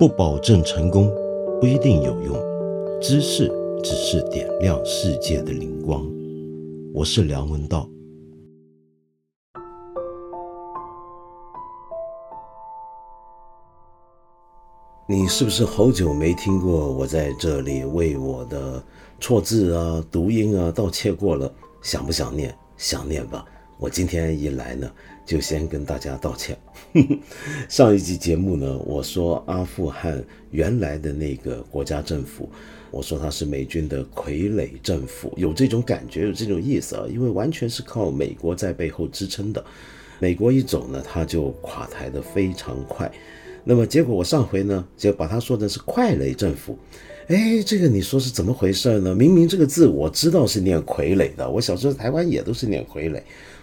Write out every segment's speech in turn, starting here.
不保证成功，不一定有用。知识只是点亮世界的灵光。我是梁文道。你是不是好久没听过我在这里为我的错字啊、读音啊道歉过了？想不想念？想念吧。我今天一来呢，就先跟大家道歉。上一集节目呢，我说阿富汗原来的那个国家政府，我说它是美军的傀儡政府，有这种感觉，有这种意思啊，因为完全是靠美国在背后支撑的。美国一走呢，它就垮台的非常快。那么结果我上回呢，就把它说的是傀儡政府。哎，这个你说是怎么回事呢？明明这个字我知道是念傀儡的，我小时候台湾也都是念傀儡。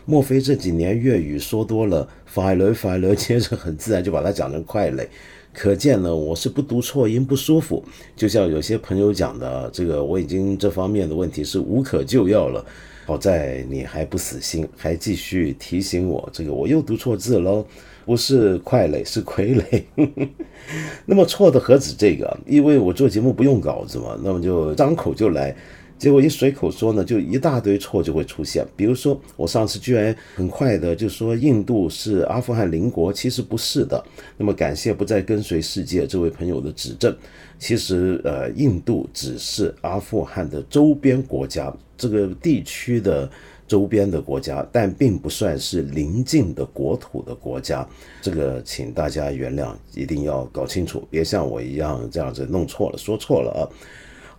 莫非这几年粤语说多了，法轮法轮，接着很自然就把它讲成快垒？可见呢，我是不读错音不舒服。就像有些朋友讲的，这个我已经这方面的问题是无可救药了。好在你还不死心，还继续提醒我，这个我又读错字喽，不是快垒是傀儡。那么错的何止这个？因为我做节目不用稿子嘛，那么就张口就来。结果一随口说呢，就一大堆错就会出现。比如说，我上次居然很快的就说印度是阿富汗邻国，其实不是的。那么感谢不再跟随世界这位朋友的指正。其实，呃，印度只是阿富汗的周边国家，这个地区的周边的国家，但并不算是邻近的国土的国家。这个请大家原谅，一定要搞清楚，别像我一样这样子弄错了，说错了啊。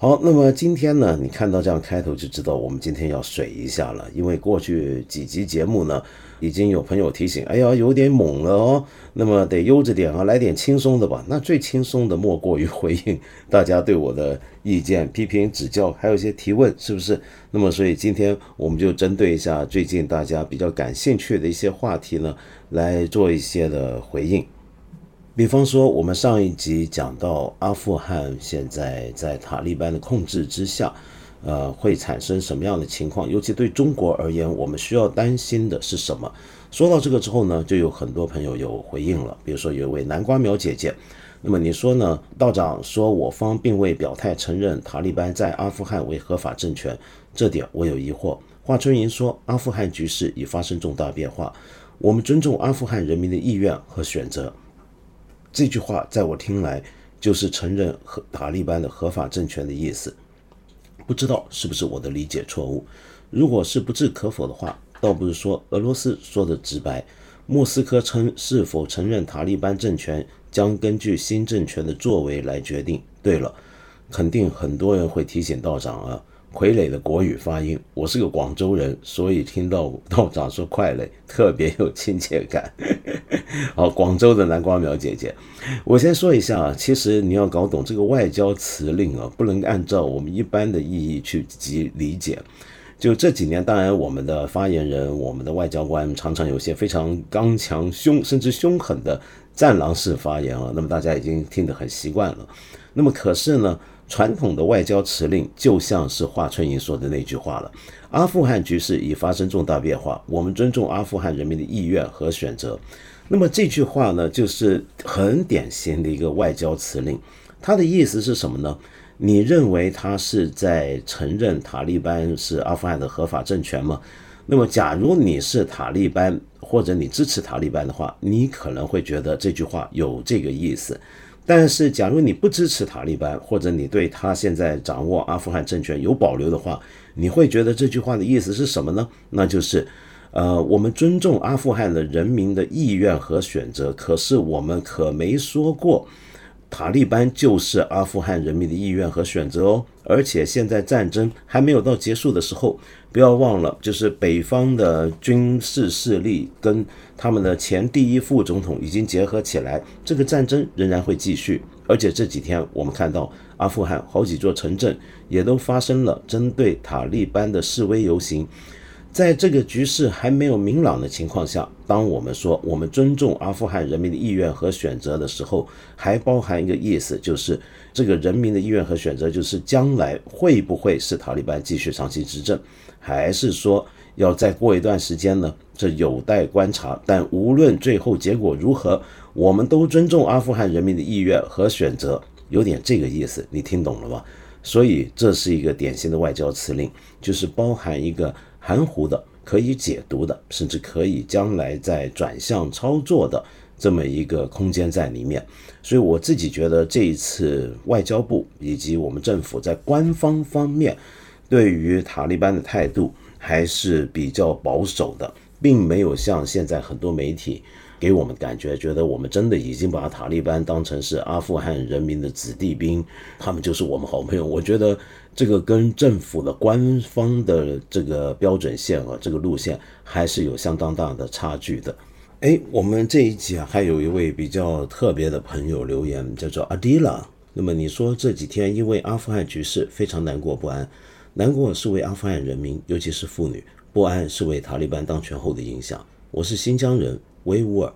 好，那么今天呢，你看到这样开头就知道我们今天要水一下了，因为过去几集节目呢，已经有朋友提醒，哎呀，有点猛了哦，那么得悠着点啊，来点轻松的吧。那最轻松的莫过于回应大家对我的意见、批评、指教，还有一些提问，是不是？那么所以今天我们就针对一下最近大家比较感兴趣的一些话题呢，来做一些的回应。比方说，我们上一集讲到阿富汗现在在塔利班的控制之下，呃，会产生什么样的情况？尤其对中国而言，我们需要担心的是什么？说到这个之后呢，就有很多朋友有回应了。比如说，有一位南瓜苗姐姐，那么你说呢？道长说我方并未表态承认塔利班在阿富汗为合法政权，这点我有疑惑。华春莹说，阿富汗局势已发生重大变化，我们尊重阿富汗人民的意愿和选择。这句话在我听来就是承认和塔利班的合法政权的意思，不知道是不是我的理解错误。如果是不置可否的话，倒不是说俄罗斯说的直白。莫斯科称是否承认塔利班政权将根据新政权的作为来决定。对了，肯定很多人会提醒道长啊。傀儡的国语发音，我是个广州人，所以听到道长说“快垒”特别有亲切感。好，广州的南瓜苗姐姐，我先说一下啊，其实你要搞懂这个外交辞令啊，不能按照我们一般的意义去及理解。就这几年，当然我们的发言人、我们的外交官常常有些非常刚强、凶甚至凶狠的战狼式发言啊，那么大家已经听得很习惯了。那么可是呢？传统的外交辞令就像是华春莹说的那句话了：阿富汗局势已发生重大变化，我们尊重阿富汗人民的意愿和选择。那么这句话呢，就是很典型的一个外交辞令。它的意思是什么呢？你认为他是在承认塔利班是阿富汗的合法政权吗？那么，假如你是塔利班或者你支持塔利班的话，你可能会觉得这句话有这个意思。但是，假如你不支持塔利班，或者你对他现在掌握阿富汗政权有保留的话，你会觉得这句话的意思是什么呢？那就是，呃，我们尊重阿富汗的人民的意愿和选择，可是我们可没说过。塔利班就是阿富汗人民的意愿和选择哦，而且现在战争还没有到结束的时候，不要忘了，就是北方的军事势力跟他们的前第一副总统已经结合起来，这个战争仍然会继续。而且这几天我们看到阿富汗好几座城镇也都发生了针对塔利班的示威游行。在这个局势还没有明朗的情况下，当我们说我们尊重阿富汗人民的意愿和选择的时候，还包含一个意思，就是这个人民的意愿和选择，就是将来会不会是塔利班继续长期执政，还是说要再过一段时间呢，这有待观察。但无论最后结果如何，我们都尊重阿富汗人民的意愿和选择，有点这个意思，你听懂了吗？所以这是一个典型的外交辞令，就是包含一个含糊的、可以解读的，甚至可以将来再转向操作的这么一个空间在里面。所以我自己觉得这一次外交部以及我们政府在官方方面对于塔利班的态度还是比较保守的，并没有像现在很多媒体。给我们感觉，觉得我们真的已经把塔利班当成是阿富汗人民的子弟兵，他们就是我们好朋友。我觉得这个跟政府的官方的这个标准线啊，这个路线还是有相当大的差距的。哎，我们这一集啊，还有一位比较特别的朋友留言，叫做阿迪拉。那么你说这几天因为阿富汗局势非常难过不安，难过是为阿富汗人民，尤其是妇女；不安是为塔利班当权后的影响。我是新疆人。维吾尔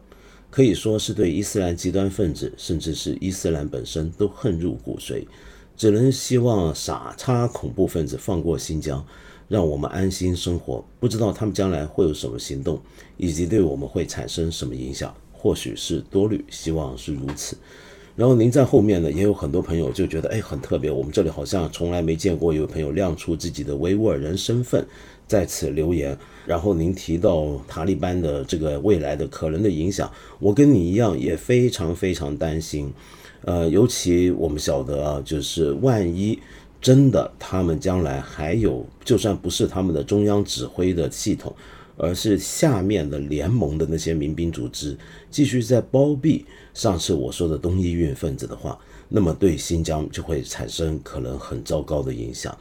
可以说是对伊斯兰极端分子，甚至是伊斯兰本身都恨入骨髓，只能希望傻叉恐怖分子放过新疆，让我们安心生活。不知道他们将来会有什么行动，以及对我们会产生什么影响。或许是多虑，希望是如此。然后您在后面呢，也有很多朋友就觉得，哎，很特别。我们这里好像从来没见过有朋友亮出自己的维吾尔人身份。在此留言，然后您提到塔利班的这个未来的可能的影响，我跟你一样也非常非常担心。呃，尤其我们晓得啊，就是万一真的他们将来还有，就算不是他们的中央指挥的系统，而是下面的联盟的那些民兵组织继续在包庇上次我说的东伊运分子的话，那么对新疆就会产生可能很糟糕的影响。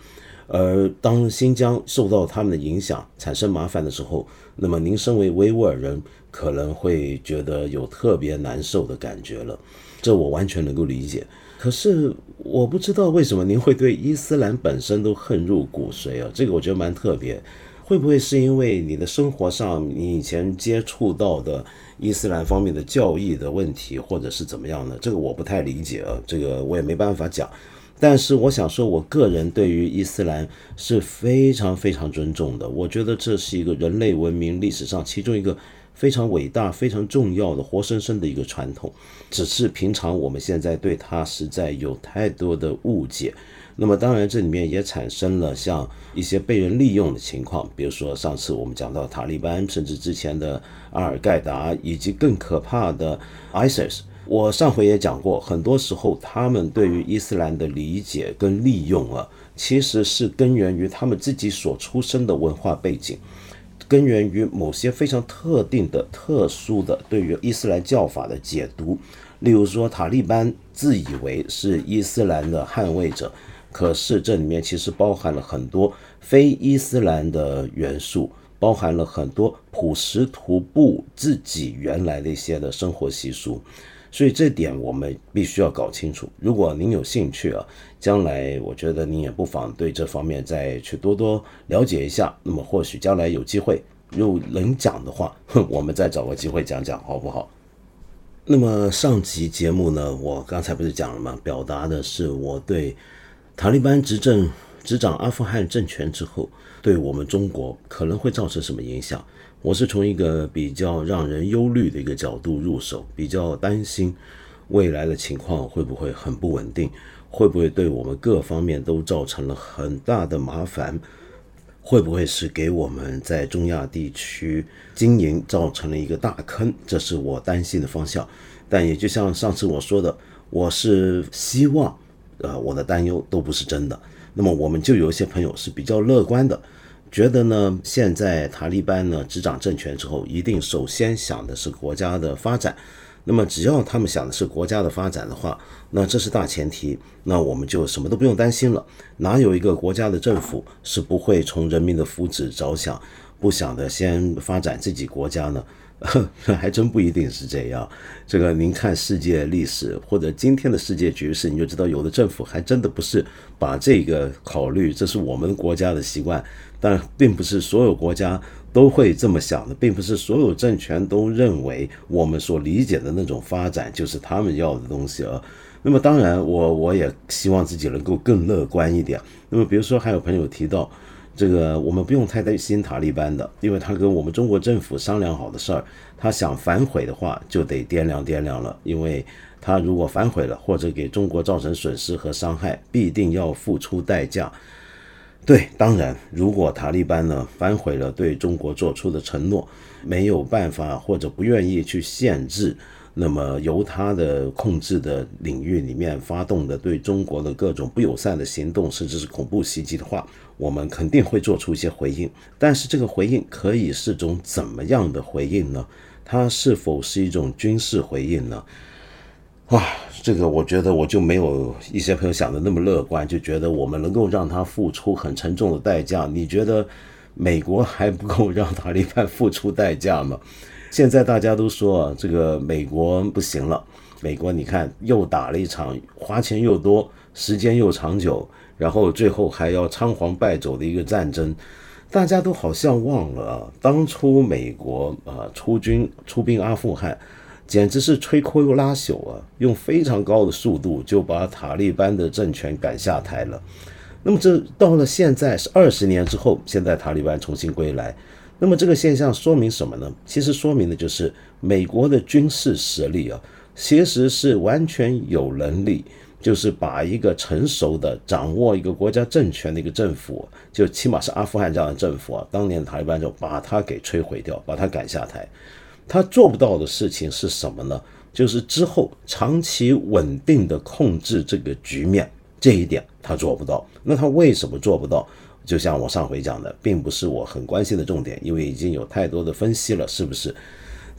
而当新疆受到他们的影响，产生麻烦的时候，那么您身为维吾尔人，可能会觉得有特别难受的感觉了。这我完全能够理解。可是我不知道为什么您会对伊斯兰本身都恨入骨髓啊？这个我觉得蛮特别。会不会是因为你的生活上，你以前接触到的伊斯兰方面的教义的问题，或者是怎么样呢？这个我不太理解啊，这个我也没办法讲。但是我想说，我个人对于伊斯兰是非常非常尊重的。我觉得这是一个人类文明历史上其中一个非常伟大、非常重要的活生生的一个传统。只是平常我们现在对它实在有太多的误解。那么当然，这里面也产生了像一些被人利用的情况，比如说上次我们讲到塔利班，甚至之前的阿尔盖达，以及更可怕的 ISIS。我上回也讲过，很多时候他们对于伊斯兰的理解跟利用啊，其实是根源于他们自己所出生的文化背景，根源于某些非常特定的、特殊的对于伊斯兰教法的解读。例如说，塔利班自以为是伊斯兰的捍卫者，可是这里面其实包含了很多非伊斯兰的元素，包含了很多普什图布自己原来的一些的生活习俗。所以这点我们必须要搞清楚。如果您有兴趣啊，将来我觉得您也不妨对这方面再去多多了解一下。那么或许将来有机会又能讲的话，我们再找个机会讲讲，好不好？那么上集节目呢，我刚才不是讲了吗？表达的是我对塔利班执政执掌阿富汗政权之后，对我们中国可能会造成什么影响。我是从一个比较让人忧虑的一个角度入手，比较担心未来的情况会不会很不稳定，会不会对我们各方面都造成了很大的麻烦，会不会是给我们在中亚地区经营造成了一个大坑？这是我担心的方向。但也就像上次我说的，我是希望，呃，我的担忧都不是真的。那么我们就有一些朋友是比较乐观的。觉得呢，现在塔利班呢执掌政权之后，一定首先想的是国家的发展。那么，只要他们想的是国家的发展的话，那这是大前提，那我们就什么都不用担心了。哪有一个国家的政府是不会从人民的福祉着想，不想的先发展自己国家呢？还真不一定是这样。这个您看世界历史或者今天的世界局势，你就知道有的政府还真的不是把这个考虑，这是我们国家的习惯。但并不是所有国家都会这么想的，并不是所有政权都认为我们所理解的那种发展就是他们要的东西啊。那么当然，我我也希望自己能够更乐观一点。那么比如说，还有朋友提到。这个我们不用太担心塔利班的，因为他跟我们中国政府商量好的事儿，他想反悔的话就得掂量掂量了，因为他如果反悔了或者给中国造成损失和伤害，必定要付出代价。对，当然，如果塔利班呢反悔了对中国做出的承诺，没有办法或者不愿意去限制。那么由他的控制的领域里面发动的对中国的各种不友善的行动，甚至是恐怖袭击的话，我们肯定会做出一些回应。但是这个回应可以是种怎么样的回应呢？它是否是一种军事回应呢？哇，这个我觉得我就没有一些朋友想的那么乐观，就觉得我们能够让他付出很沉重的代价。你觉得美国还不够让塔利班付出代价吗？现在大家都说啊这个美国不行了，美国你看又打了一场花钱又多、时间又长久，然后最后还要仓皇败走的一个战争，大家都好像忘了啊当初美国啊出军出兵阿富汗，简直是摧枯拉朽啊，用非常高的速度就把塔利班的政权赶下台了。那么这到了现在是二十年之后，现在塔利班重新归来。那么这个现象说明什么呢？其实说明的就是美国的军事实力啊，其实是完全有能力，就是把一个成熟的掌握一个国家政权的一个政府，就起码是阿富汗这样的政府啊，当年塔利班就把它给摧毁掉，把它赶下台。他做不到的事情是什么呢？就是之后长期稳定的控制这个局面，这一点他做不到。那他为什么做不到？就像我上回讲的，并不是我很关心的重点，因为已经有太多的分析了，是不是？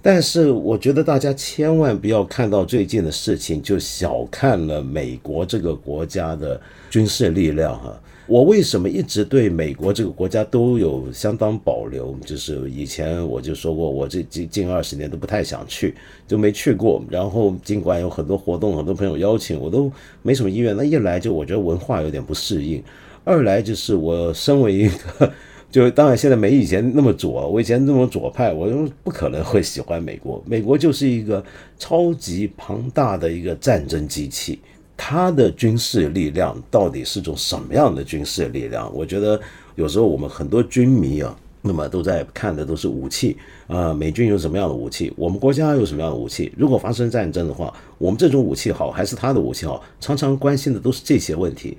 但是我觉得大家千万不要看到最近的事情就小看了美国这个国家的军事力量哈。我为什么一直对美国这个国家都有相当保留？就是以前我就说过，我这近近二十年都不太想去，就没去过。然后尽管有很多活动，很多朋友邀请，我都没什么意愿。那一来就我觉得文化有点不适应。二来就是我身为一个，就当然现在没以前那么左，我以前那么左派，我就不可能会喜欢美国。美国就是一个超级庞大的一个战争机器，它的军事力量到底是种什么样的军事力量？我觉得有时候我们很多军迷啊，那么都在看的都是武器啊，美军有什么样的武器，我们国家有什么样的武器？如果发生战争的话，我们这种武器好还是他的武器好？常常关心的都是这些问题。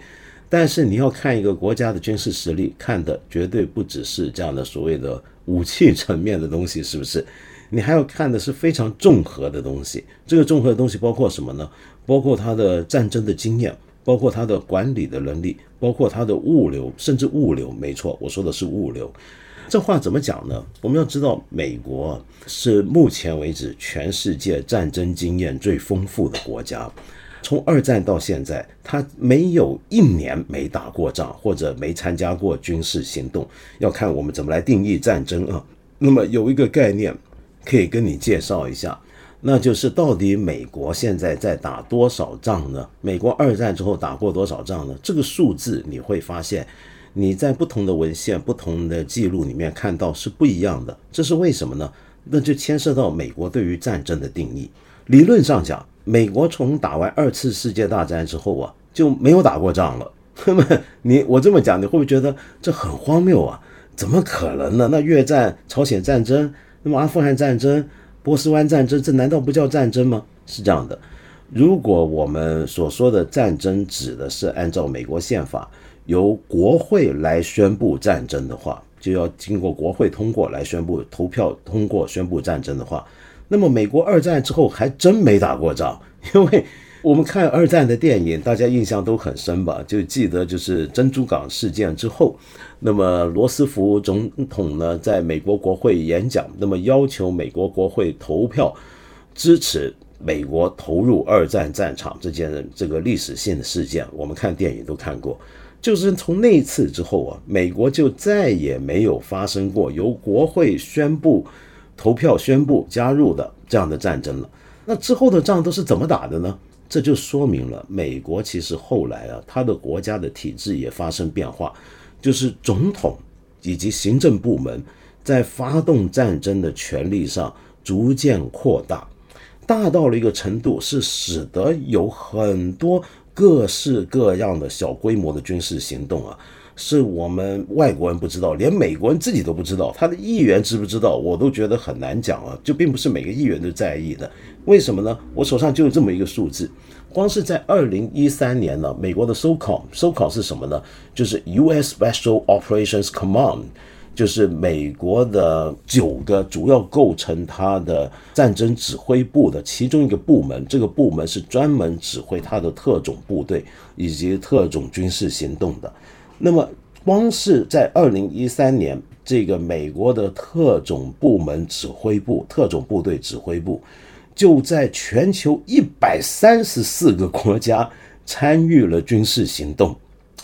但是你要看一个国家的军事实力，看的绝对不只是这样的所谓的武器层面的东西，是不是？你还要看的是非常综合的东西。这个综合的东西包括什么呢？包括他的战争的经验，包括他的管理的能力，包括他的物流，甚至物流。没错，我说的是物流。这话怎么讲呢？我们要知道，美国是目前为止全世界战争经验最丰富的国家。从二战到现在，他没有一年没打过仗，或者没参加过军事行动。要看我们怎么来定义战争啊。那么有一个概念可以跟你介绍一下，那就是到底美国现在在打多少仗呢？美国二战之后打过多少仗呢？这个数字你会发现，你在不同的文献、不同的记录里面看到是不一样的。这是为什么呢？那就牵涉到美国对于战争的定义。理论上讲。美国从打完二次世界大战之后啊，就没有打过仗了。那 么你我这么讲，你会不会觉得这很荒谬啊？怎么可能呢？那越战、朝鲜战争，那么阿富汗战争、波斯湾战争，这难道不叫战争吗？是这样的。如果我们所说的战争指的是按照美国宪法由国会来宣布战争的话，就要经过国会通过来宣布，投票通过宣布战争的话。那么美国二战之后还真没打过仗，因为我们看二战的电影，大家印象都很深吧？就记得就是珍珠港事件之后，那么罗斯福总统呢在美国国会演讲，那么要求美国国会投票支持美国投入二战战场这件这个历史性的事件。我们看电影都看过，就是从那次之后啊，美国就再也没有发生过由国会宣布。投票宣布加入的这样的战争了，那之后的仗都是怎么打的呢？这就说明了美国其实后来啊，他的国家的体制也发生变化，就是总统以及行政部门在发动战争的权力上逐渐扩大，大到了一个程度，是使得有很多各式各样的小规模的军事行动啊，是我们外国人不知道，连美国人自己都不知道，他的议员知不知道，我都觉得很难讲啊。就并不是每个议员都在意的，为什么呢？我手上就有这么一个数字，光是在二零一三年呢，美国的 SOCOM，SOCOM 是什么呢？就是 U.S. Special Operations Command。就是美国的九个主要构成它的战争指挥部的其中一个部门，这个部门是专门指挥它的特种部队以及特种军事行动的。那么，光是在二零一三年，这个美国的特种部门指挥部、特种部队指挥部，就在全球一百三十四个国家参与了军事行动。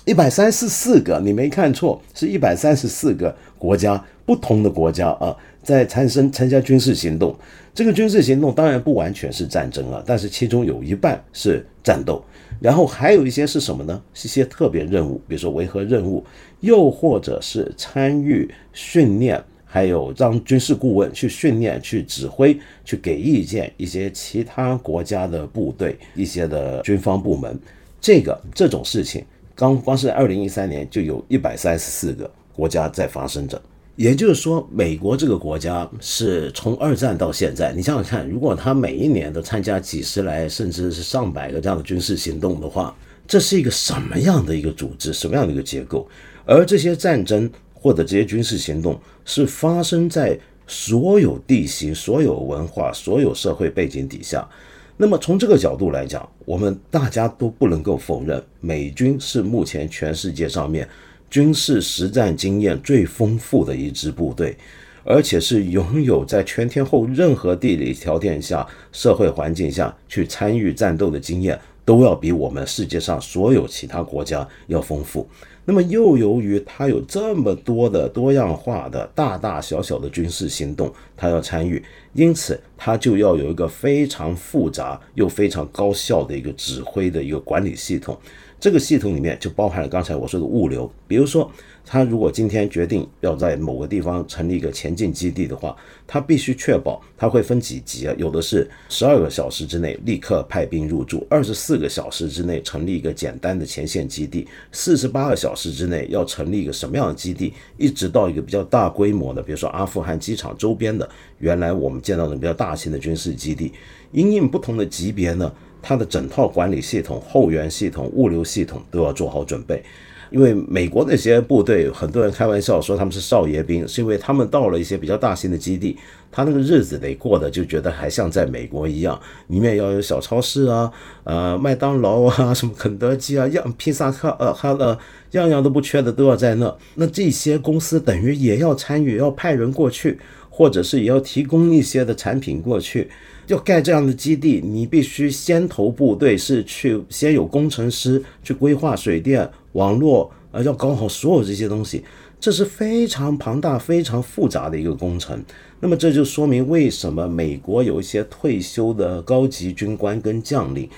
一百三十四个，你没看错，是一百三十四个。国家不同的国家啊，在参生参加军事行动，这个军事行动当然不完全是战争啊，但是其中有一半是战斗，然后还有一些是什么呢？是一些特别任务，比如说维和任务，又或者是参与训练，还有让军事顾问去训练、去指挥、去给意见一些其他国家的部队、一些的军方部门，这个这种事情，刚光是二零一三年就有一百三十四个。国家在发生着，也就是说，美国这个国家是从二战到现在，你想想看，如果他每一年都参加几十来，甚至是上百个这样的军事行动的话，这是一个什么样的一个组织，什么样的一个结构？而这些战争或者这些军事行动是发生在所有地形、所有文化、所有社会背景底下。那么从这个角度来讲，我们大家都不能够否认，美军是目前全世界上面。军事实战经验最丰富的一支部队，而且是拥有在全天候任何地理条件下、社会环境下去参与战斗的经验，都要比我们世界上所有其他国家要丰富。那么，又由于它有这么多的多样化的大大小小的军事行动，它要参与，因此它就要有一个非常复杂又非常高效的一个指挥的一个管理系统。这个系统里面就包含了刚才我说的物流，比如说，他如果今天决定要在某个地方成立一个前进基地的话，他必须确保他会分几级啊？有的是十二个小时之内立刻派兵入驻，二十四个小时之内成立一个简单的前线基地，四十八个小时之内要成立一个什么样的基地，一直到一个比较大规模的，比如说阿富汗机场周边的原来我们见到的比较大型的军事基地，因应不同的级别呢？它的整套管理系统、后援系统、物流系统都要做好准备，因为美国那些部队，很多人开玩笑说他们是少爷兵，是因为他们到了一些比较大型的基地，他那个日子得过的就觉得还像在美国一样，里面要有小超市啊，呃，麦当劳啊，什么肯德基啊，样披萨克呃哈呃，样样都不缺的都要在那。那这些公司等于也要参与，要派人过去，或者是也要提供一些的产品过去。要盖这样的基地，你必须先头部队是去先有工程师去规划水电网络，呃，要搞好所有这些东西，这是非常庞大、非常复杂的一个工程。那么这就说明为什么美国有一些退休的高级军官跟将领。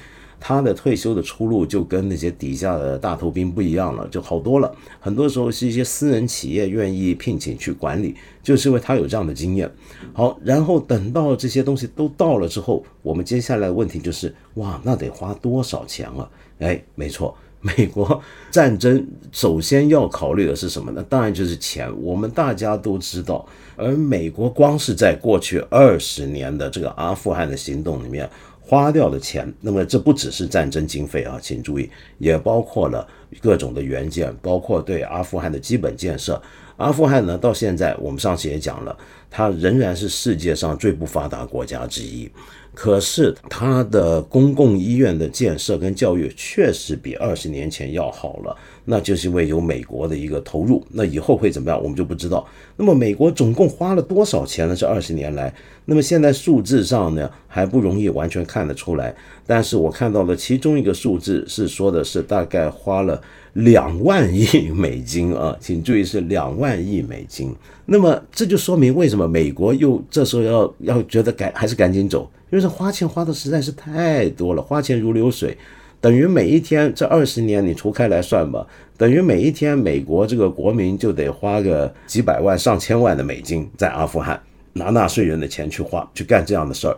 他的退休的出路就跟那些底下的大头兵不一样了，就好多了。很多时候是一些私人企业愿意聘请去管理，就是因为他有这样的经验。好，然后等到这些东西都到了之后，我们接下来的问题就是：哇，那得花多少钱啊？哎，没错，美国战争首先要考虑的是什么呢？当然就是钱。我们大家都知道，而美国光是在过去二十年的这个阿富汗的行动里面。花掉的钱，那么这不只是战争经费啊，请注意，也包括了各种的援建，包括对阿富汗的基本建设。阿富汗呢，到现在我们上次也讲了，它仍然是世界上最不发达国家之一。可是它的公共医院的建设跟教育确实比二十年前要好了，那就是因为有美国的一个投入。那以后会怎么样，我们就不知道。那么美国总共花了多少钱呢？这二十年来，那么现在数字上呢还不容易完全看得出来。但是我看到了其中一个数字是说的是大概花了两万亿美金啊，请注意是两万亿美金。那么这就说明为什么美国又这时候要要觉得赶还是赶紧走。因为这花钱花的实在是太多了，花钱如流水，等于每一天这二十年你除开来算吧，等于每一天美国这个国民就得花个几百万、上千万的美金在阿富汗拿纳税人的钱去花去干这样的事儿，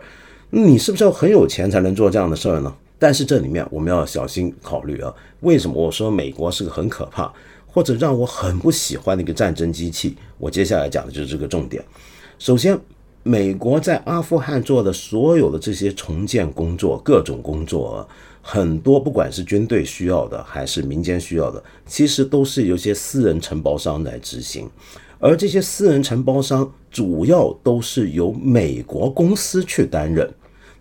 你是不是要很有钱才能做这样的事儿呢？但是这里面我们要小心考虑啊，为什么我说美国是个很可怕？或者让我很不喜欢的一个战争机器。我接下来讲的就是这个重点。首先，美国在阿富汗做的所有的这些重建工作，各种工作，很多不管是军队需要的还是民间需要的，其实都是由些私人承包商来执行。而这些私人承包商主要都是由美国公司去担任。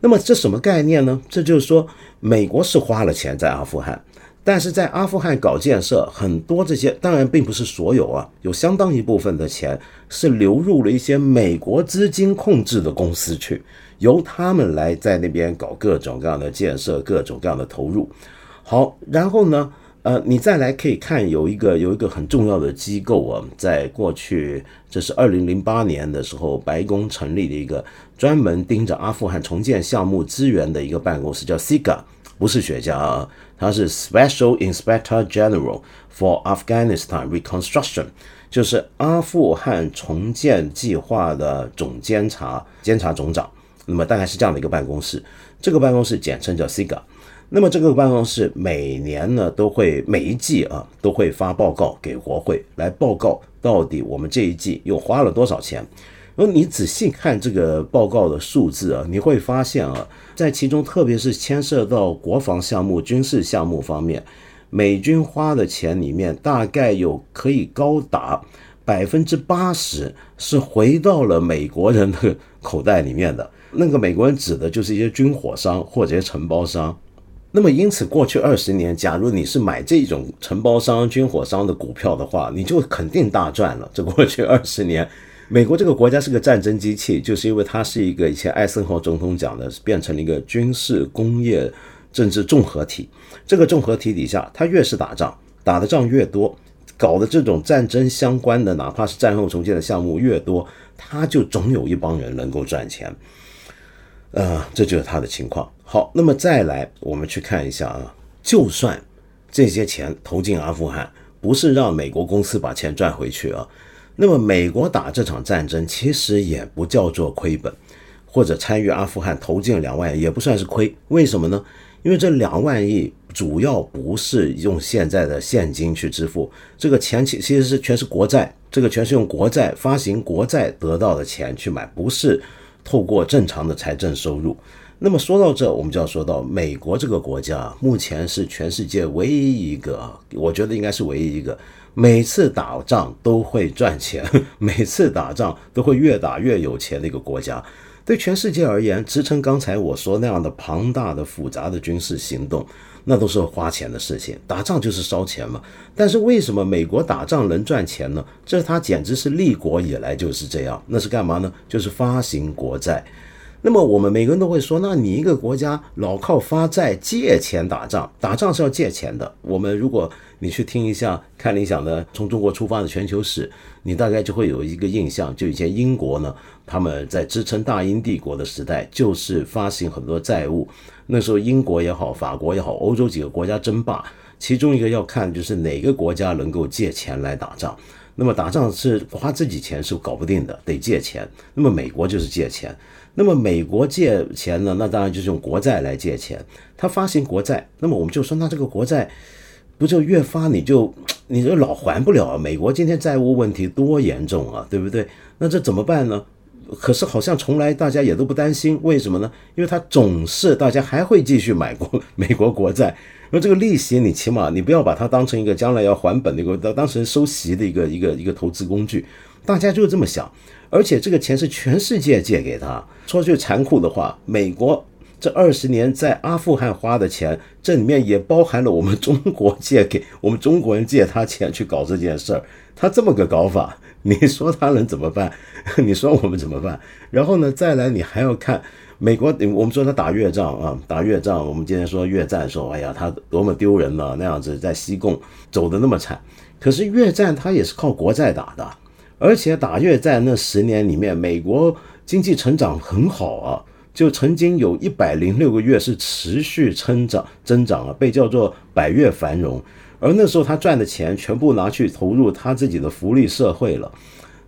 那么这什么概念呢？这就是说，美国是花了钱在阿富汗。但是在阿富汗搞建设，很多这些当然并不是所有啊，有相当一部分的钱是流入了一些美国资金控制的公司去，由他们来在那边搞各种各样的建设，各种各样的投入。好，然后呢，呃，你再来可以看有一个有一个很重要的机构啊，在过去这是二零零八年的时候，白宫成立的一个专门盯着阿富汗重建项目资源的一个办公室，叫 SIGA，不是雪茄啊。他是 Special Inspector General for Afghanistan Reconstruction，就是阿富汗重建计划的总监察、监察总长。那么大概是这样的一个办公室，这个办公室简称叫 SIGA。那么这个办公室每年呢都会每一季啊都会发报告给国会，来报告到底我们这一季又花了多少钱。然后你仔细看这个报告的数字啊，你会发现啊，在其中特别是牵涉到国防项目、军事项目方面，美军花的钱里面大概有可以高达百分之八十是回到了美国人的口袋里面的。那个美国人指的就是一些军火商或者承包商。那么因此，过去二十年，假如你是买这种承包商、军火商的股票的话，你就肯定大赚了。这过去二十年。美国这个国家是个战争机器，就是因为它是一个以前艾森豪总统讲的，变成了一个军事、工业、政治综合体。这个综合体底下，它越是打仗，打的仗越多，搞的这种战争相关的，哪怕是战后重建的项目越多，它就总有一帮人能够赚钱。呃，这就是它的情况。好，那么再来，我们去看一下啊，就算这些钱投进阿富汗，不是让美国公司把钱赚回去啊。那么美国打这场战争其实也不叫做亏本，或者参与阿富汗投进两万亿也不算是亏。为什么呢？因为这两万亿主要不是用现在的现金去支付，这个钱其其实是全是国债，这个全是用国债发行国债得到的钱去买，不是透过正常的财政收入。那么说到这，我们就要说到美国这个国家目前是全世界唯一一个，我觉得应该是唯一一个。每次打仗都会赚钱，每次打仗都会越打越有钱的一个国家。对全世界而言，支撑刚才我说那样的庞大的、复杂的军事行动，那都是花钱的事情。打仗就是烧钱嘛。但是为什么美国打仗能赚钱呢？这它简直是立国以来就是这样。那是干嘛呢？就是发行国债。那么我们每个人都会说，那你一个国家老靠发债借钱打仗，打仗是要借钱的。我们如果你去听一下看理想的从中国出发的全球史，你大概就会有一个印象，就以前英国呢，他们在支撑大英帝国的时代，就是发行很多债务。那时候英国也好，法国也好，欧洲几个国家争霸，其中一个要看就是哪个国家能够借钱来打仗。那么打仗是花自己钱是搞不定的，得借钱。那么美国就是借钱。那么美国借钱呢，那当然就是用国债来借钱。他发行国债，那么我们就说，那这个国债。不就越发你就你就老还不了啊？美国今天债务问题多严重啊，对不对？那这怎么办呢？可是好像从来大家也都不担心，为什么呢？因为它总是大家还会继续买国美国国债，那这个利息你起码你不要把它当成一个将来要还本的一个当当成收息的一个一个一个投资工具，大家就这么想。而且这个钱是全世界借给他，说句残酷的话，美国。这二十年在阿富汗花的钱，这里面也包含了我们中国借给我们中国人借他钱去搞这件事儿。他这么个搞法，你说他能怎么办？你说我们怎么办？然后呢，再来你还要看美国，我们说他打越战啊，打越战。我们今天说越战，说哎呀，他多么丢人呢？那样子在西贡走的那么惨。可是越战他也是靠国债打的，而且打越战那十年里面，美国经济成长很好啊。就曾经有一百零六个月是持续增长增长啊，被叫做百月繁荣。而那时候他赚的钱全部拿去投入他自己的福利社会了。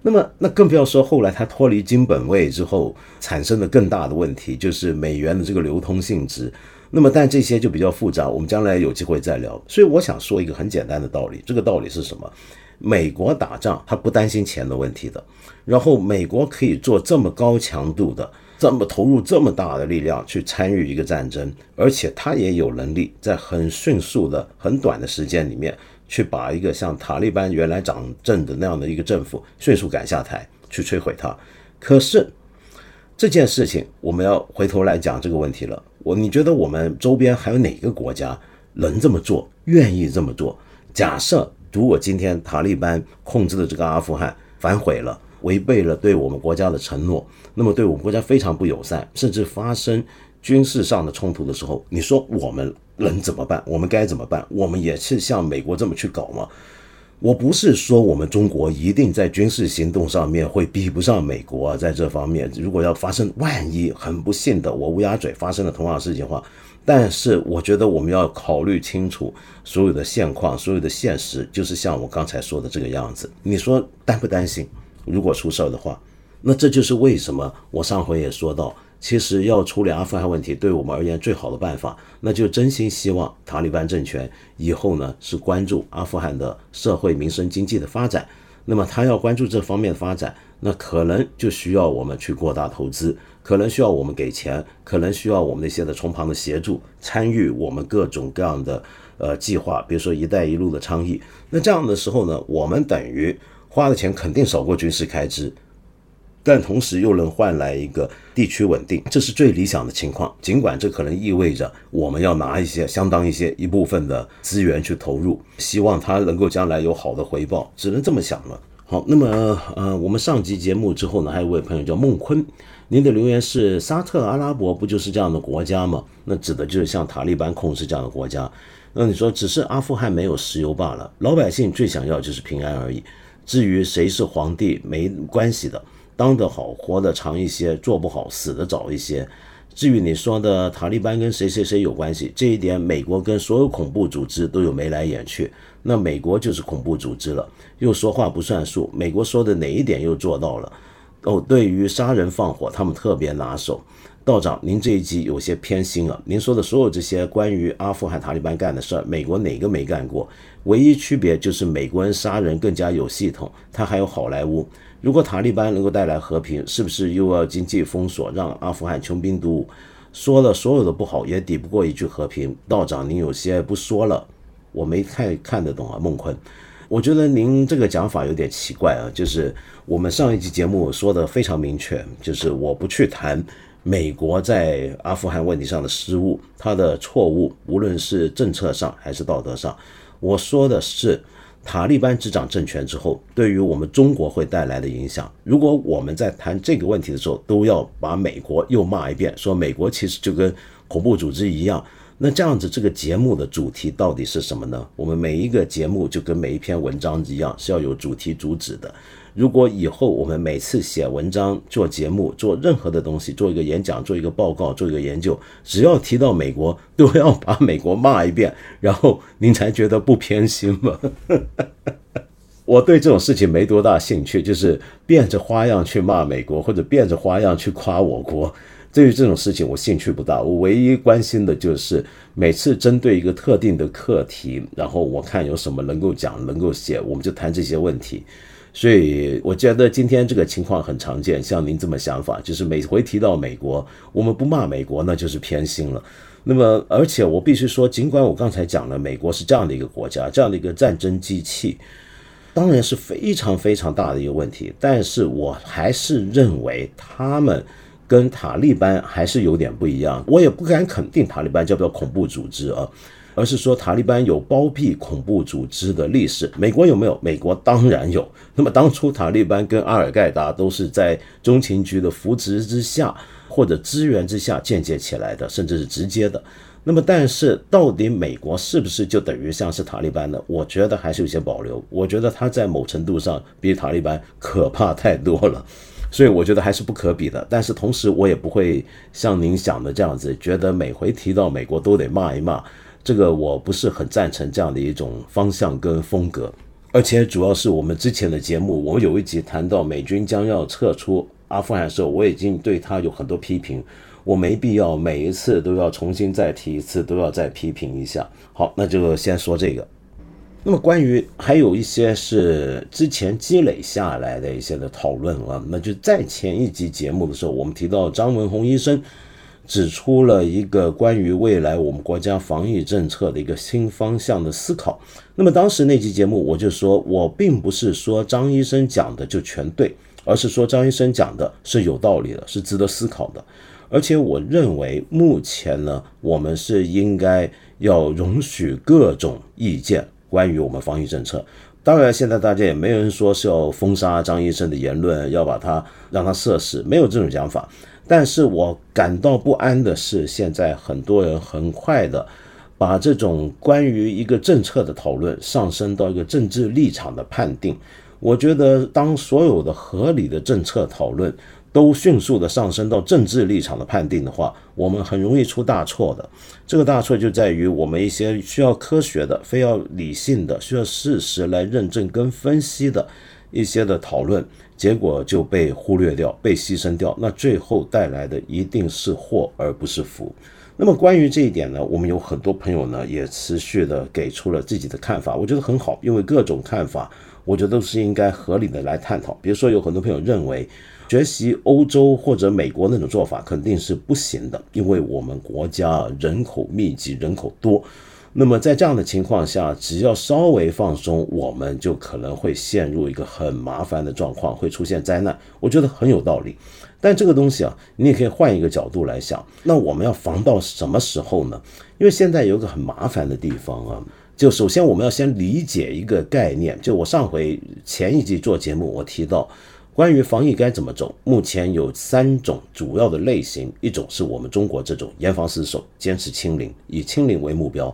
那么那更不要说后来他脱离金本位之后产生的更大的问题，就是美元的这个流通性质。那么，但这些就比较复杂，我们将来有机会再聊。所以，我想说一个很简单的道理，这个道理是什么？美国打仗，他不担心钱的问题的。然后，美国可以做这么高强度的、这么投入这么大的力量去参与一个战争，而且他也有能力在很迅速的、很短的时间里面去把一个像塔利班原来掌政的那样的一个政府迅速赶下台，去摧毁它。可是这件事情，我们要回头来讲这个问题了。我你觉得我们周边还有哪个国家能这么做，愿意这么做？假设如果今天塔利班控制的这个阿富汗反悔了，违背了对我们国家的承诺，那么对我们国家非常不友善，甚至发生军事上的冲突的时候，你说我们能怎么办？我们该怎么办？我们也是像美国这么去搞吗？我不是说我们中国一定在军事行动上面会比不上美国啊，在这方面，如果要发生万一很不幸的我乌鸦嘴发生了同样的事情的话，但是我觉得我们要考虑清楚所有的现况，所有的现实，就是像我刚才说的这个样子。你说担不担心？如果出事儿的话，那这就是为什么我上回也说到。其实要处理阿富汗问题，对我们而言最好的办法，那就真心希望塔利班政权以后呢是关注阿富汗的社会民生经济的发展。那么他要关注这方面的发展，那可能就需要我们去扩大投资，可能需要我们给钱，可能需要我们那些的从旁的协助，参与我们各种各样的呃计划，比如说“一带一路”的倡议。那这样的时候呢，我们等于花的钱肯定少过军事开支。但同时又能换来一个地区稳定，这是最理想的情况。尽管这可能意味着我们要拿一些相当一些一部分的资源去投入，希望它能够将来有好的回报，只能这么想了。好，那么呃，我们上集节目之后呢，还有一位朋友叫孟坤，您的留言是沙特阿拉伯不就是这样的国家吗？那指的就是像塔利班控制这样的国家。那你说只是阿富汗没有石油罢了，老百姓最想要就是平安而已。至于谁是皇帝，没关系的。当得好，活得长一些；做不好，死得早一些。至于你说的塔利班跟谁谁谁有关系，这一点美国跟所有恐怖组织都有眉来眼去。那美国就是恐怖组织了，又说话不算数。美国说的哪一点又做到了？哦，对于杀人放火，他们特别拿手。道长，您这一集有些偏心了。您说的所有这些关于阿富汗塔利班干的事儿，美国哪个没干过？唯一区别就是美国人杀人更加有系统，他还有好莱坞。如果塔利班能够带来和平，是不是又要经济封锁，让阿富汗穷兵黩武？说了所有的不好，也抵不过一句和平。道长，您有些不说了，我没太看得懂啊。孟坤，我觉得您这个讲法有点奇怪啊。就是我们上一集节目说的非常明确，就是我不去谈美国在阿富汗问题上的失误，他的错误，无论是政策上还是道德上，我说的是。塔利班执掌政权之后，对于我们中国会带来的影响。如果我们在谈这个问题的时候，都要把美国又骂一遍，说美国其实就跟恐怖组织一样，那这样子这个节目的主题到底是什么呢？我们每一个节目就跟每一篇文章一样，是要有主题主旨的。如果以后我们每次写文章、做节目、做任何的东西，做一个演讲、做一个报告、做一个研究，只要提到美国，都要把美国骂一遍，然后您才觉得不偏心吗？我对这种事情没多大兴趣，就是变着花样去骂美国，或者变着花样去夸我国。对于这种事情，我兴趣不大。我唯一关心的就是每次针对一个特定的课题，然后我看有什么能够讲、能够写，我们就谈这些问题。所以我觉得今天这个情况很常见，像您这么想法，就是每回提到美国，我们不骂美国，那就是偏心了。那么，而且我必须说，尽管我刚才讲了，美国是这样的一个国家，这样的一个战争机器，当然是非常非常大的一个问题，但是我还是认为他们跟塔利班还是有点不一样。我也不敢肯定塔利班叫不叫恐怖组织啊。而是说塔利班有包庇恐怖组织的历史，美国有没有？美国当然有。那么当初塔利班跟阿尔盖达都是在中情局的扶持之下或者支援之下间接起来的，甚至是直接的。那么但是到底美国是不是就等于像是塔利班呢？我觉得还是有些保留。我觉得他在某程度上比塔利班可怕太多了，所以我觉得还是不可比的。但是同时我也不会像您想的这样子，觉得每回提到美国都得骂一骂。这个我不是很赞成这样的一种方向跟风格，而且主要是我们之前的节目，我们有一集谈到美军将要撤出阿富汗的时候，我已经对他有很多批评。我没必要每一次都要重新再提一次，都要再批评一下。好，那就先说这个。那么关于还有一些是之前积累下来的一些的讨论啊，那就在前一集节目的时候，我们提到张文宏医生指出了一个关于未来我们国家防疫政策的一个新方向的思考。那么当时那期节目我就说，我并不是说张医生讲的就全对，而是说张医生讲的是有道理的，是值得思考的。而且我认为目前呢，我们是应该要容许各种意见。关于我们防疫政策，当然现在大家也没有人说是要封杀张医生的言论，要把他让他涉事，没有这种讲法。但是我感到不安的是，现在很多人很快的把这种关于一个政策的讨论上升到一个政治立场的判定。我觉得，当所有的合理的政策讨论。都迅速的上升到政治立场的判定的话，我们很容易出大错的。这个大错就在于我们一些需要科学的、非要理性的、需要事实来认证跟分析的一些的讨论，结果就被忽略掉、被牺牲掉。那最后带来的一定是祸而不是福。那么关于这一点呢，我们有很多朋友呢也持续的给出了自己的看法，我觉得很好，因为各种看法，我觉得都是应该合理的来探讨。比如说，有很多朋友认为。学习欧洲或者美国那种做法肯定是不行的，因为我们国家人口密集，人口多。那么在这样的情况下，只要稍微放松，我们就可能会陷入一个很麻烦的状况，会出现灾难。我觉得很有道理。但这个东西啊，你也可以换一个角度来想，那我们要防到什么时候呢？因为现在有个很麻烦的地方啊，就首先我们要先理解一个概念。就我上回前一集做节目，我提到。关于防疫该怎么走，目前有三种主要的类型：一种是我们中国这种严防死守、坚持清零，以清零为目标；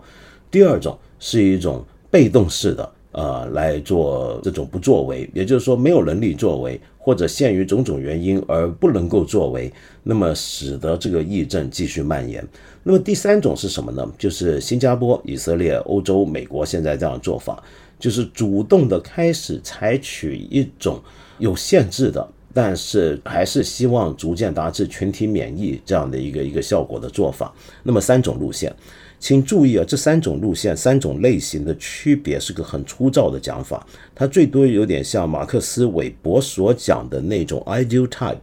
第二种是一种被动式的，呃，来做这种不作为，也就是说没有能力作为，或者限于种种原因而不能够作为，那么使得这个疫症继续蔓延。那么第三种是什么呢？就是新加坡、以色列、欧洲、美国现在这样做法，就是主动的开始采取一种。有限制的，但是还是希望逐渐达至群体免疫这样的一个一个效果的做法。那么三种路线，请注意啊，这三种路线、三种类型的区别是个很粗糙的讲法，它最多有点像马克思韦伯所讲的那种 ideal type。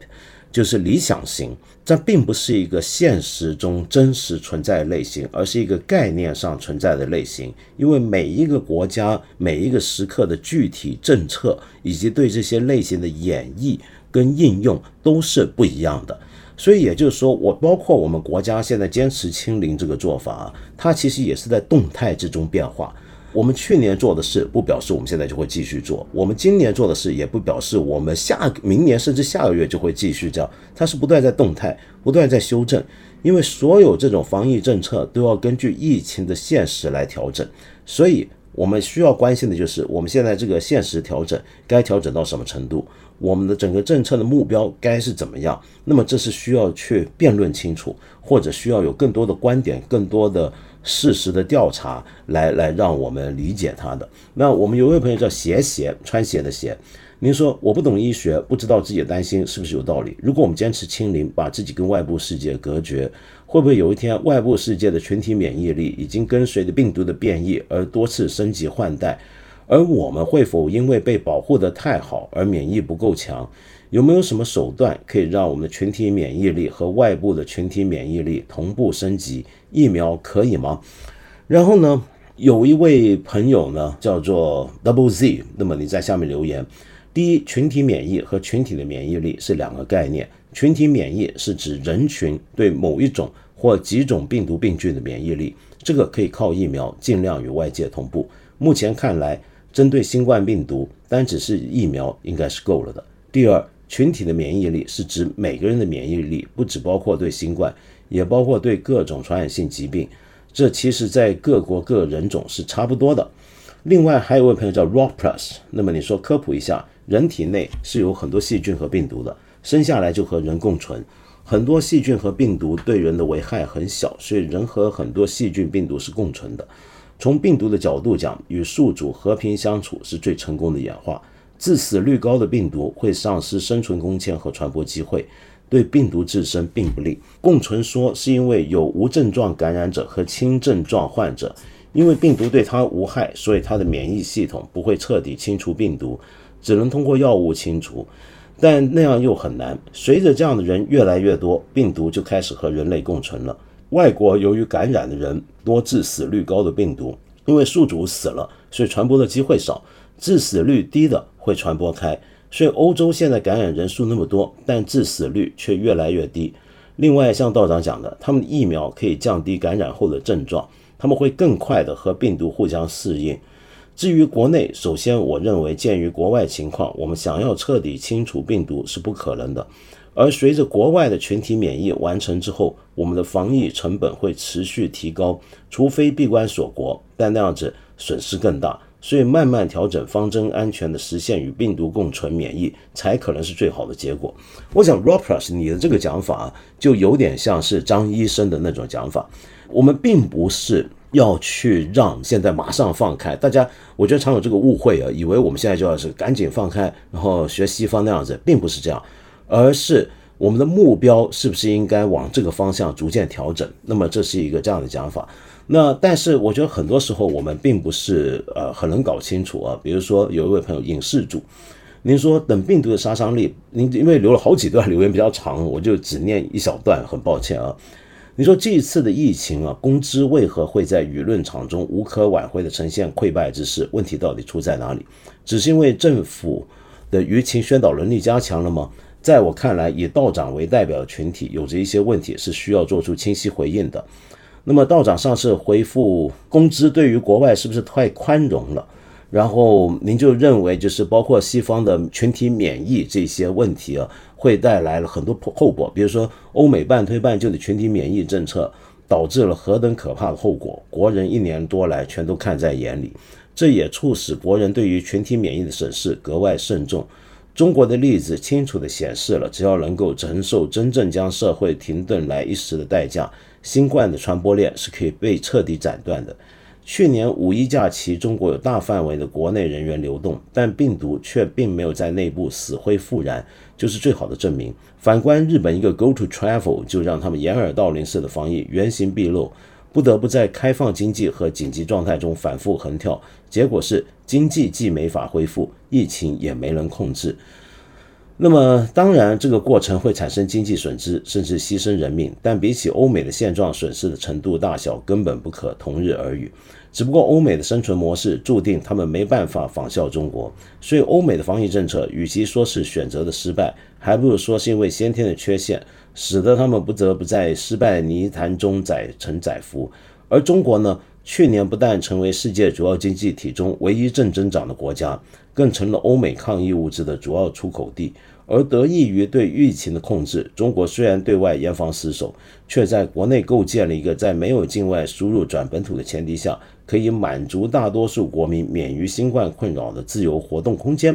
就是理想型，这并不是一个现实中真实存在的类型，而是一个概念上存在的类型。因为每一个国家、每一个时刻的具体政策以及对这些类型的演绎跟应用都是不一样的。所以也就是说，我包括我们国家现在坚持清零这个做法，它其实也是在动态之中变化。我们去年做的事，不表示我们现在就会继续做；我们今年做的事，也不表示我们下明年甚至下个月就会继续这样。它是不断在动态，不断在修正，因为所有这种防疫政策都要根据疫情的现实来调整。所以，我们需要关心的就是我们现在这个现实调整该调整到什么程度，我们的整个政策的目标该是怎么样。那么，这是需要去辩论清楚，或者需要有更多的观点，更多的。事实的调查来来让我们理解它的。那我们有位朋友叫鞋鞋穿鞋的鞋，您说我不懂医学，不知道自己的担心是不是有道理？如果我们坚持清零，把自己跟外部世界隔绝，会不会有一天外部世界的群体免疫力已经跟随着病毒的变异而多次升级换代？而我们会否因为被保护得太好而免疫不够强？有没有什么手段可以让我们的群体免疫力和外部的群体免疫力同步升级？疫苗可以吗？然后呢，有一位朋友呢叫做 Double Z，那么你在下面留言。第一，群体免疫和群体的免疫力是两个概念。群体免疫是指人群对某一种或几种病毒病菌的免疫力，这个可以靠疫苗尽量与外界同步。目前看来，针对新冠病毒，单只是疫苗应该是够了的。第二。群体的免疫力是指每个人的免疫力，不只包括对新冠，也包括对各种传染性疾病。这其实，在各国各人种是差不多的。另外，还有位朋友叫 Rock Plus，那么你说科普一下，人体内是有很多细菌和病毒的，生下来就和人共存。很多细菌和病毒对人的危害很小，所以人和很多细菌、病毒是共存的。从病毒的角度讲，与宿主和平相处是最成功的演化。致死率高的病毒会丧失生存空间和传播机会，对病毒自身并不利。共存说是因为有无症状感染者和轻症状患者，因为病毒对它无害，所以它的免疫系统不会彻底清除病毒，只能通过药物清除。但那样又很难。随着这样的人越来越多，病毒就开始和人类共存了。外国由于感染的人多，致死率高的病毒，因为宿主死了，所以传播的机会少，致死率低的会传播开。所以欧洲现在感染人数那么多，但致死率却越来越低。另外，像道长讲的，他们的疫苗可以降低感染后的症状，他们会更快的和病毒互相适应。至于国内，首先我认为，鉴于国外情况，我们想要彻底清除病毒是不可能的。而随着国外的群体免疫完成之后，我们的防疫成本会持续提高，除非闭关锁国，但那样子损失更大。所以慢慢调整方针，安全的实现与病毒共存免疫，才可能是最好的结果。我想 r o p r s 你的这个讲法啊就有点像是张医生的那种讲法。我们并不是。要去让现在马上放开，大家我觉得常有这个误会啊，以为我们现在就要是赶紧放开，然后学西方那样子，并不是这样，而是我们的目标是不是应该往这个方向逐渐调整？那么这是一个这样的讲法。那但是我觉得很多时候我们并不是呃很能搞清楚啊。比如说有一位朋友影视组，您说等病毒的杀伤力，您因为留了好几段留言比较长，我就只念一小段，很抱歉啊。你说这一次的疫情啊，公知为何会在舆论场中无可挽回的呈现溃败之势？问题到底出在哪里？只是因为政府的舆情宣导能力加强了吗？在我看来，以道长为代表的群体有着一些问题是需要做出清晰回应的。那么道长上次回复工资对于国外是不是太宽容了？然后您就认为就是包括西方的群体免疫这些问题啊？会带来了很多后果，比如说欧美半推半就的群体免疫政策，导致了何等可怕的后果，国人一年多来全都看在眼里。这也促使国人对于群体免疫的审视格外慎重。中国的例子清楚地显示了，只要能够承受真正将社会停顿来一时的代价，新冠的传播链是可以被彻底斩断的。去年五一假期，中国有大范围的国内人员流动，但病毒却并没有在内部死灰复燃，就是最好的证明。反观日本一个 Go to Travel，就让他们掩耳盗铃式的防疫原形毕露，不得不在开放经济和紧急状态中反复横跳，结果是经济既没法恢复，疫情也没能控制。那么，当然，这个过程会产生经济损失，甚至牺牲人命。但比起欧美的现状，损失的程度大小根本不可同日而语。只不过，欧美的生存模式注定他们没办法仿效中国，所以欧美的防疫政策，与其说是选择的失败，还不如说是因为先天的缺陷，使得他们不得不在失败泥潭中载沉载浮。而中国呢？去年不但成为世界主要经济体中唯一正增长的国家，更成了欧美抗疫物资的主要出口地。而得益于对疫情的控制，中国虽然对外严防死守，却在国内构建了一个在没有境外输入转本土的前提下，可以满足大多数国民免于新冠困扰的自由活动空间，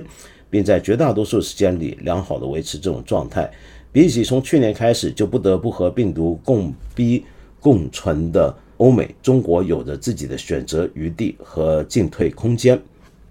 并在绝大多数时间里良好的维持这种状态。比起从去年开始就不得不和病毒共逼共存的。欧美、中国有着自己的选择余地和进退空间。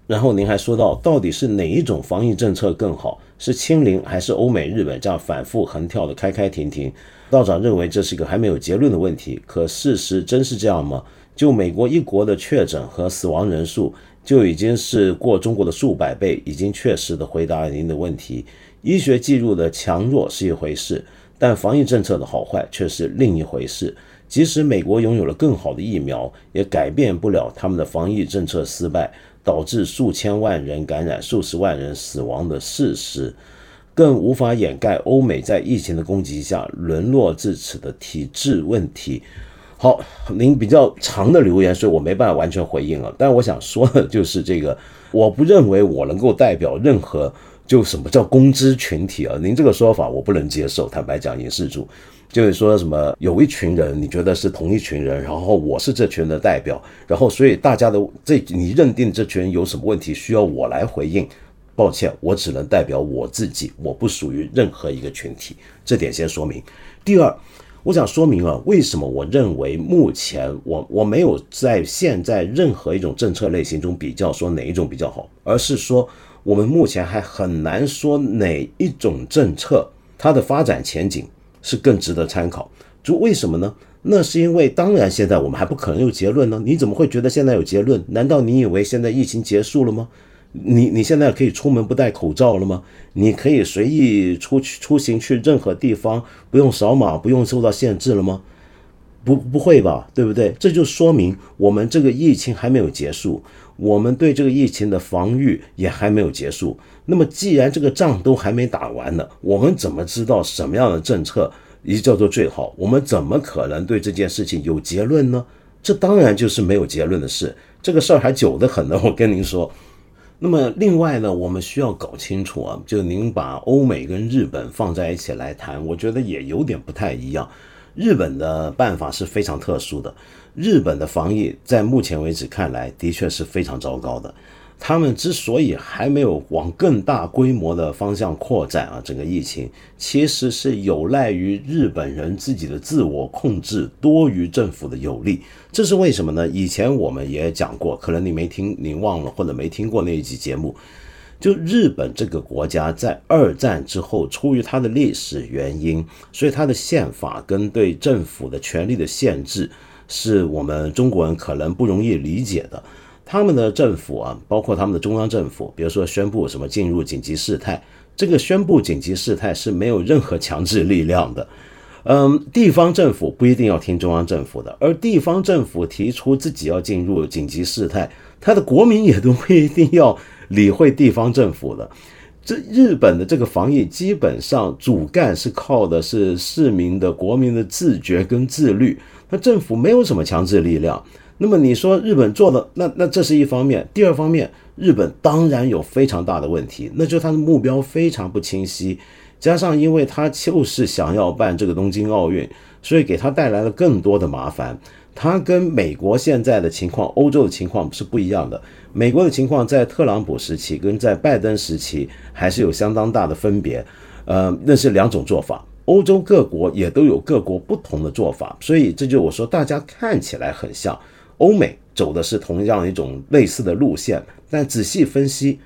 然后您还说到，到底是哪一种防疫政策更好？是清零还是欧美、日本这样反复横跳的开开停停？道长认为这是一个还没有结论的问题。可事实真是这样吗？就美国一国的确诊和死亡人数就已经是过中国的数百倍，已经确实的回答了您的问题。医学记录的强弱是一回事，但防疫政策的好坏却是另一回事。即使美国拥有了更好的疫苗，也改变不了他们的防疫政策失败，导致数千万人感染、数十万人死亡的事实，更无法掩盖欧美在疫情的攻击下沦落至此的体制问题。好，您比较长的留言，所以我没办法完全回应了。但我想说的就是这个，我不认为我能够代表任何就什么叫公知群体啊？您这个说法我不能接受。坦白讲，影视组。就是说什么有一群人，你觉得是同一群人，然后我是这群人的代表，然后所以大家的这你认定这群人有什么问题需要我来回应？抱歉，我只能代表我自己，我不属于任何一个群体，这点先说明。第二，我想说明啊，为什么我认为目前我我没有在现在任何一种政策类型中比较说哪一种比较好，而是说我们目前还很难说哪一种政策。它的发展前景是更值得参考。就为什么呢？那是因为，当然现在我们还不可能有结论呢。你怎么会觉得现在有结论？难道你以为现在疫情结束了吗？你你现在可以出门不戴口罩了吗？你可以随意出去出行去任何地方，不用扫码，不用受到限制了吗？不不会吧，对不对？这就说明我们这个疫情还没有结束，我们对这个疫情的防御也还没有结束。那么既然这个仗都还没打完呢，我们怎么知道什么样的政策？一叫做最好，我们怎么可能对这件事情有结论呢？这当然就是没有结论的事，这个事儿还久得很呢。我跟您说，那么另外呢，我们需要搞清楚啊，就您把欧美跟日本放在一起来谈，我觉得也有点不太一样。日本的办法是非常特殊的，日本的防疫在目前为止看来的确是非常糟糕的。他们之所以还没有往更大规模的方向扩展啊，整个疫情其实是有赖于日本人自己的自我控制多于政府的有力。这是为什么呢？以前我们也讲过，可能你没听，您忘了或者没听过那一集节目。就日本这个国家在二战之后，出于它的历史原因，所以它的宪法跟对政府的权力的限制，是我们中国人可能不容易理解的。他们的政府啊，包括他们的中央政府，比如说宣布什么进入紧急事态，这个宣布紧急事态是没有任何强制力量的。嗯，地方政府不一定要听中央政府的，而地方政府提出自己要进入紧急事态，他的国民也都不一定要理会地方政府的。这日本的这个防疫基本上主干是靠的是市民的国民的自觉跟自律，那政府没有什么强制力量。那么你说日本做的那那这是一方面，第二方面，日本当然有非常大的问题，那就是它的目标非常不清晰，加上因为它就是想要办这个东京奥运，所以给他带来了更多的麻烦。它跟美国现在的情况、欧洲的情况是不一样的。美国的情况在特朗普时期跟在拜登时期还是有相当大的分别，呃，那是两种做法。欧洲各国也都有各国不同的做法，所以这就我说大家看起来很像。欧美走的是同样一种类似的路线，但仔细分析，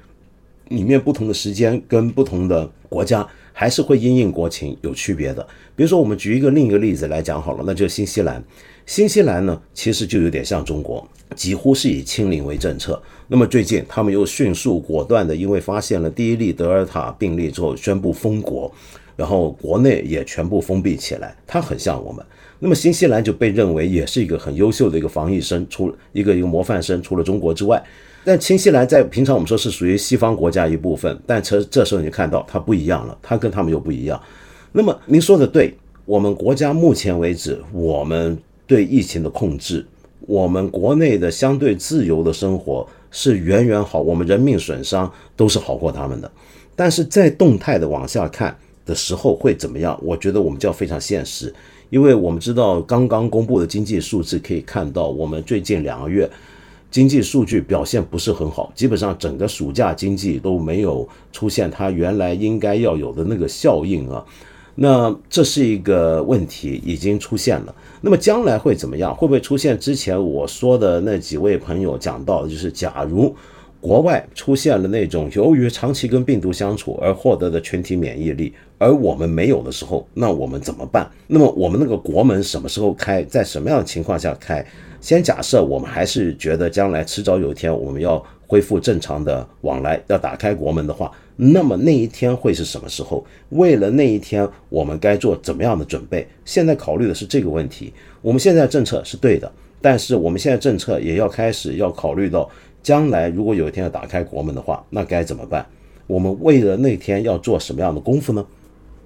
里面不同的时间跟不同的国家还是会因应国情有区别的。比如说，我们举一个另一个例子来讲好了，那就是新西兰。新西兰呢，其实就有点像中国，几乎是以清零为政策。那么最近他们又迅速果断的，因为发现了第一例德尔塔病例之后，宣布封国，然后国内也全部封闭起来。它很像我们。那么新西兰就被认为也是一个很优秀的一个防疫生，除一个一个模范生，除了中国之外，但新西兰在平常我们说是属于西方国家一部分，但这这时候你看到它不一样了，它跟他们又不一样。那么您说的对，我们国家目前为止，我们对疫情的控制，我们国内的相对自由的生活是远远好，我们人命损伤都是好过他们的。但是在动态的往下看的时候会怎么样？我觉得我们就要非常现实。因为我们知道刚刚公布的经济数字，可以看到我们最近两个月经济数据表现不是很好，基本上整个暑假经济都没有出现它原来应该要有的那个效应啊。那这是一个问题，已经出现了。那么将来会怎么样？会不会出现之前我说的那几位朋友讲到的，就是假如国外出现了那种由于长期跟病毒相处而获得的群体免疫力？而我们没有的时候，那我们怎么办？那么我们那个国门什么时候开？在什么样的情况下开？先假设我们还是觉得将来迟早有一天我们要恢复正常的往来，要打开国门的话，那么那一天会是什么时候？为了那一天，我们该做怎么样的准备？现在考虑的是这个问题。我们现在政策是对的，但是我们现在政策也要开始要考虑到将来如果有一天要打开国门的话，那该怎么办？我们为了那天要做什么样的功夫呢？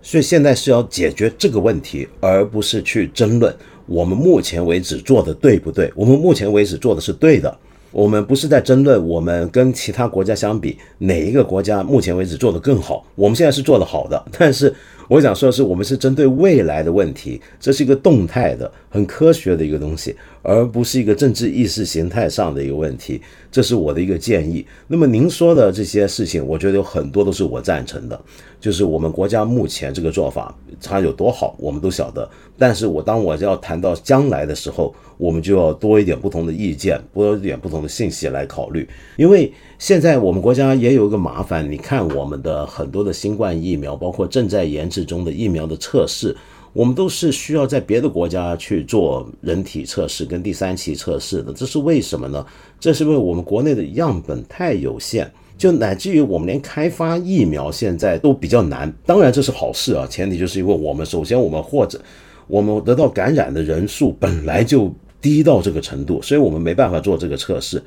所以现在是要解决这个问题，而不是去争论我们目前为止做的对不对。我们目前为止做的是对的，我们不是在争论我们跟其他国家相比哪一个国家目前为止做得更好。我们现在是做得好的，但是我想说的是，我们是针对未来的问题，这是一个动态的、很科学的一个东西，而不是一个政治意识形态上的一个问题。这是我的一个建议。那么您说的这些事情，我觉得有很多都是我赞成的。就是我们国家目前这个做法，它有多好，我们都晓得。但是我当我要谈到将来的时候，我们就要多一点不同的意见，多一点不同的信息来考虑。因为现在我们国家也有一个麻烦，你看我们的很多的新冠疫苗，包括正在研制中的疫苗的测试，我们都是需要在别的国家去做人体测试跟第三期测试的。这是为什么呢？这是因为我们国内的样本太有限。就乃至于我们连开发疫苗现在都比较难，当然这是好事啊，前提就是因为我们首先我们或者我们得到感染的人数本来就低到这个程度，所以我们没办法做这个测试。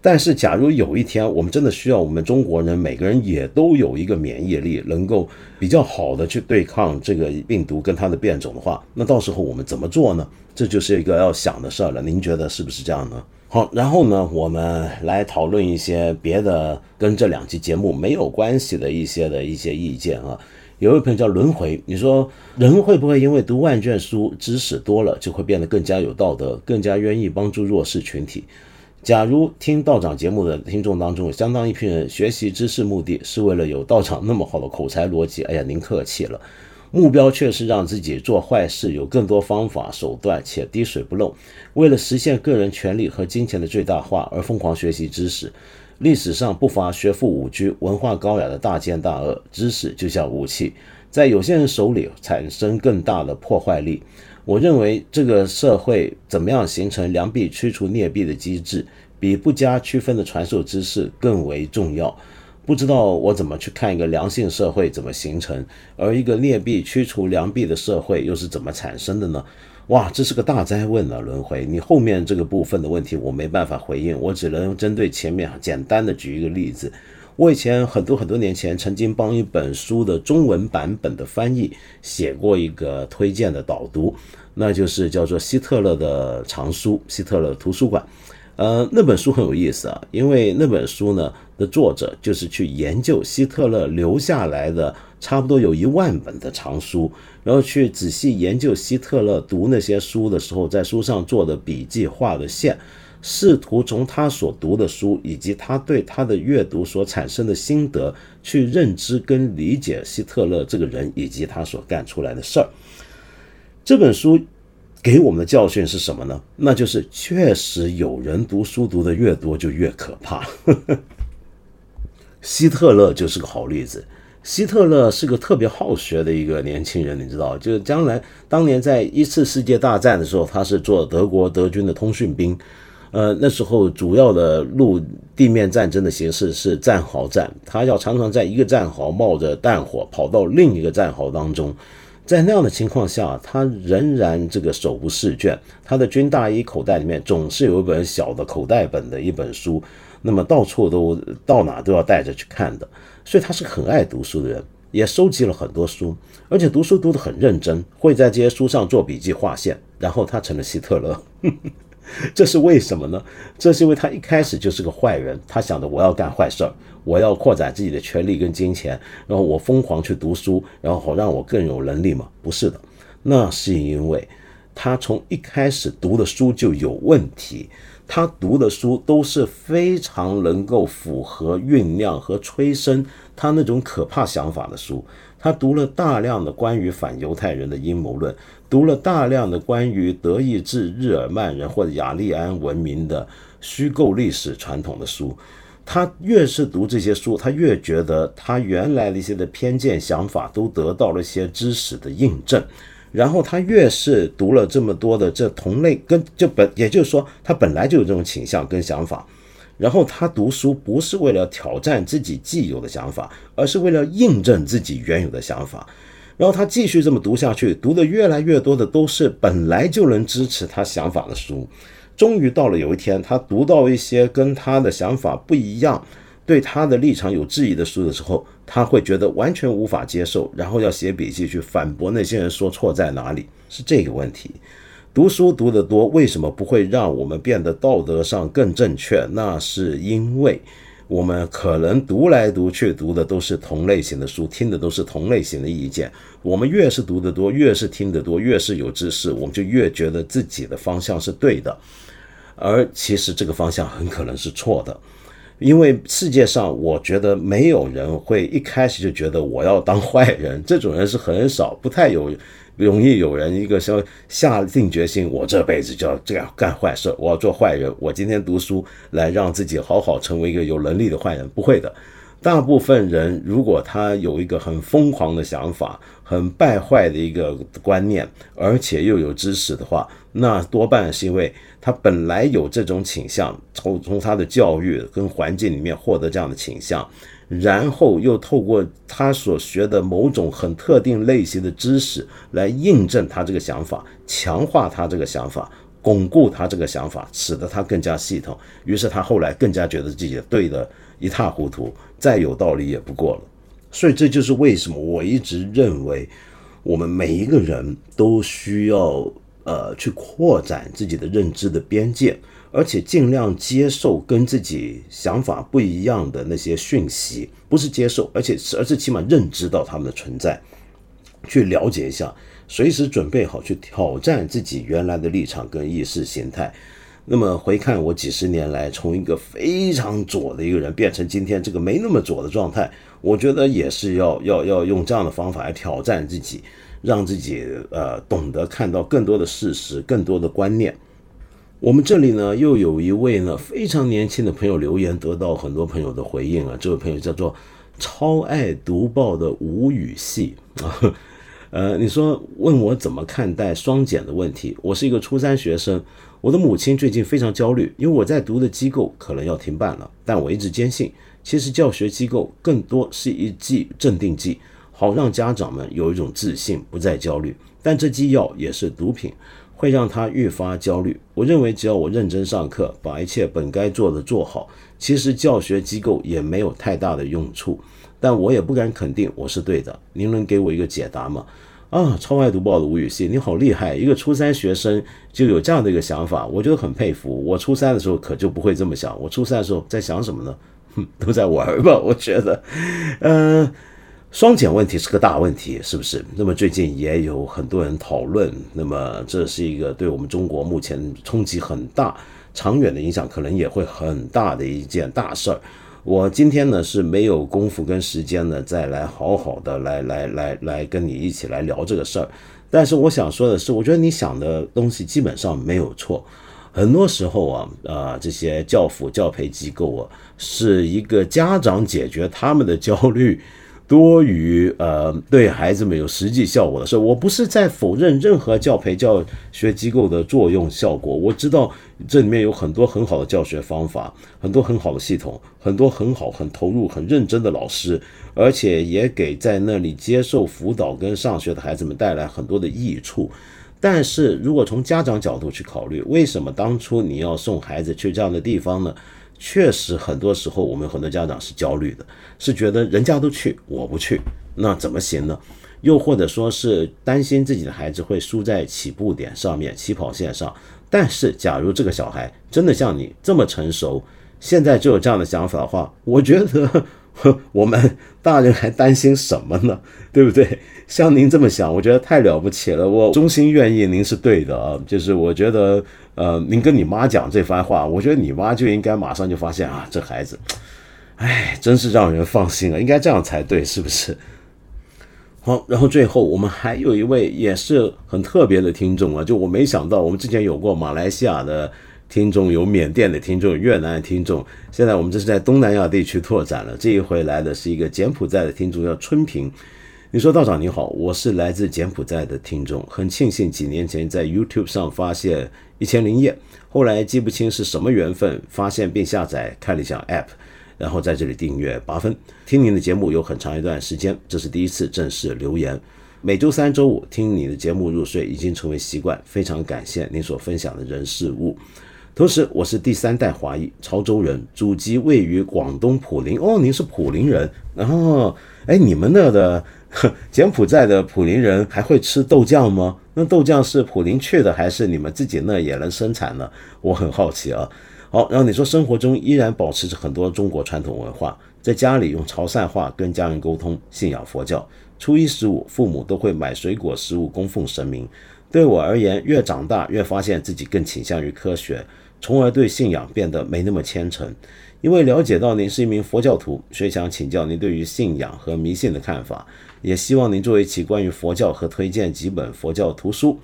但是假如有一天我们真的需要我们中国人每个人也都有一个免疫力，能够比较好的去对抗这个病毒跟它的变种的话，那到时候我们怎么做呢？这就是一个要想的事儿了。您觉得是不是这样呢？好，然后呢，我们来讨论一些别的跟这两期节目没有关系的一些的一些意见啊。有一朋友叫轮回，你说人会不会因为读万卷书、知识多了，就会变得更加有道德，更加愿意帮助弱势群体？假如听道长节目的听众当中，相当一批人学习知识目的是为了有道长那么好的口才逻辑，哎呀，您客气了。目标却是让自己做坏事有更多方法手段且滴水不漏，为了实现个人权利和金钱的最大化而疯狂学习知识。历史上不乏学富五车、文化高雅的大奸大恶。知识就像武器，在有些人手里产生更大的破坏力。我认为这个社会怎么样形成良币驱除劣币的机制，比不加区分的传授知识更为重要。不知道我怎么去看一个良性社会怎么形成，而一个劣币驱除良币的社会又是怎么产生的呢？哇，这是个大灾问啊！轮回，你后面这个部分的问题我没办法回应，我只能针对前面简单的举一个例子。我以前很多很多年前曾经帮一本书的中文版本的翻译写过一个推荐的导读，那就是叫做希特勒的藏书，希特勒图书馆。呃，那本书很有意思啊，因为那本书呢的作者就是去研究希特勒留下来的差不多有一万本的藏书，然后去仔细研究希特勒读那些书的时候，在书上做的笔记、画的线，试图从他所读的书以及他对他的阅读所产生的心得，去认知跟理解希特勒这个人以及他所干出来的事儿。这本书。给我们的教训是什么呢？那就是确实有人读书读得越多就越可怕。希特勒就是个好例子。希特勒是个特别好学的一个年轻人，你知道，就是将来当年在一次世界大战的时候，他是做德国德军的通讯兵。呃，那时候主要的陆地面战争的形式是战壕战，他要常常在一个战壕冒着弹火跑到另一个战壕当中。在那样的情况下，他仍然这个手无试卷。他的军大衣口袋里面总是有一本小的口袋本的一本书，那么到处都到哪都要带着去看的。所以他是很爱读书的人，也收集了很多书，而且读书读得很认真，会在这些书上做笔记划线。然后他成了希特勒。这是为什么呢？这是因为他一开始就是个坏人，他想着我要干坏事儿，我要扩展自己的权利跟金钱，然后我疯狂去读书，然后好让我更有能力嘛？不是的，那是因为他从一开始读的书就有问题，他读的书都是非常能够符合酝酿和催生他那种可怕想法的书。他读了大量的关于反犹太人的阴谋论，读了大量的关于德意志日耳曼人或者雅利安文明的虚构历史传统的书。他越是读这些书，他越觉得他原来的一些的偏见想法都得到了一些知识的印证。然后他越是读了这么多的这同类跟就本，也就是说他本来就有这种倾向跟想法。然后他读书不是为了挑战自己既有的想法，而是为了印证自己原有的想法。然后他继续这么读下去，读的越来越多的都是本来就能支持他想法的书。终于到了有一天，他读到一些跟他的想法不一样、对他的立场有质疑的书的时候，他会觉得完全无法接受，然后要写笔记去反驳那些人说错在哪里，是这个问题。读书读得多，为什么不会让我们变得道德上更正确？那是因为我们可能读来读去读的都是同类型的书，听的都是同类型的意见。我们越是读得多，越是听得多，越是有知识，我们就越觉得自己的方向是对的。而其实这个方向很可能是错的，因为世界上我觉得没有人会一开始就觉得我要当坏人，这种人是很少，不太有。容易有人一个说下定决心，我这辈子就要这样干坏事，我要做坏人，我今天读书来让自己好好成为一个有能力的坏人，不会的。大部分人如果他有一个很疯狂的想法、很败坏的一个观念，而且又有知识的话，那多半是因为他本来有这种倾向，从从他的教育跟环境里面获得这样的倾向。然后又透过他所学的某种很特定类型的知识来印证他这个想法，强化他这个想法，巩固他这个想法，使得他更加系统。于是他后来更加觉得自己对的一塌糊涂，再有道理也不过了。所以这就是为什么我一直认为，我们每一个人都需要呃去扩展自己的认知的边界。而且尽量接受跟自己想法不一样的那些讯息，不是接受，而且是而是起码认知到他们的存在，去了解一下，随时准备好去挑战自己原来的立场跟意识形态。那么回看我几十年来，从一个非常左的一个人变成今天这个没那么左的状态，我觉得也是要要要用这样的方法来挑战自己，让自己呃懂得看到更多的事实，更多的观念。我们这里呢，又有一位呢非常年轻的朋友留言，得到很多朋友的回应啊。这位朋友叫做超爱读报的吴语系啊，呃，你说问我怎么看待双减的问题？我是一个初三学生，我的母亲最近非常焦虑，因为我在读的机构可能要停办了。但我一直坚信，其实教学机构更多是一剂镇定剂，好让家长们有一种自信，不再焦虑。但这剂药也是毒品。会让他愈发焦虑。我认为，只要我认真上课，把一切本该做的做好，其实教学机构也没有太大的用处。但我也不敢肯定我是对的。您能给我一个解答吗？啊，超爱读报的吴雨欣，你好厉害！一个初三学生就有这样的一个想法，我觉得很佩服。我初三的时候可就不会这么想。我初三的时候在想什么呢？哼，都在玩吧。我觉得，嗯。双减问题是个大问题，是不是？那么最近也有很多人讨论，那么这是一个对我们中国目前冲击很大、长远的影响可能也会很大的一件大事儿。我今天呢是没有功夫跟时间呢，再来好好的来来来来跟你一起来聊这个事儿。但是我想说的是，我觉得你想的东西基本上没有错。很多时候啊，啊这些教辅教培机构啊，是一个家长解决他们的焦虑。多于呃对孩子们有实际效果的事，我不是在否认任何教培教学机构的作用效果。我知道这里面有很多很好的教学方法，很多很好的系统，很多很好、很投入、很认真的老师，而且也给在那里接受辅导跟上学的孩子们带来很多的益处。但是如果从家长角度去考虑，为什么当初你要送孩子去这样的地方呢？确实，很多时候我们很多家长是焦虑的，是觉得人家都去，我不去，那怎么行呢？又或者说是担心自己的孩子会输在起步点上面、起跑线上。但是，假如这个小孩真的像你这么成熟，现在就有这样的想法的话，我觉得 我们大人还担心什么呢？对不对？像您这么想，我觉得太了不起了。我衷心愿意，您是对的啊。就是我觉得。呃，您跟你妈讲这番话，我觉得你妈就应该马上就发现啊，这孩子，哎，真是让人放心啊，应该这样才对，是不是？好，然后最后我们还有一位也是很特别的听众啊，就我没想到，我们之前有过马来西亚的听众，有缅甸的听众，越南的听众，现在我们这是在东南亚地区拓展了。这一回来的是一个柬埔寨的听众，叫春平。你说道长你好，我是来自柬埔寨的听众，很庆幸几年前在 YouTube 上发现。一千零夜，后来记不清是什么缘分，发现并下载看理想 App，然后在这里订阅八分，听您的节目有很长一段时间，这是第一次正式留言。每周三、周五听你的节目入睡已经成为习惯，非常感谢您所分享的人事物。同时，我是第三代华裔潮州人，祖籍位于广东普宁。哦，您是普宁人，然后，哎，你们那的。柬埔寨的普林人还会吃豆酱吗？那豆酱是普林去的，还是你们自己那也能生产呢？我很好奇啊。好，然后你说生活中依然保持着很多中国传统文化，在家里用潮汕话跟家人沟通，信仰佛教。初一十五，父母都会买水果食物供奉神明。对我而言，越长大越发现自己更倾向于科学，从而对信仰变得没那么虔诚。因为了解到您是一名佛教徒，所以想请教您对于信仰和迷信的看法，也希望您做一期关于佛教和推荐几本佛教图书。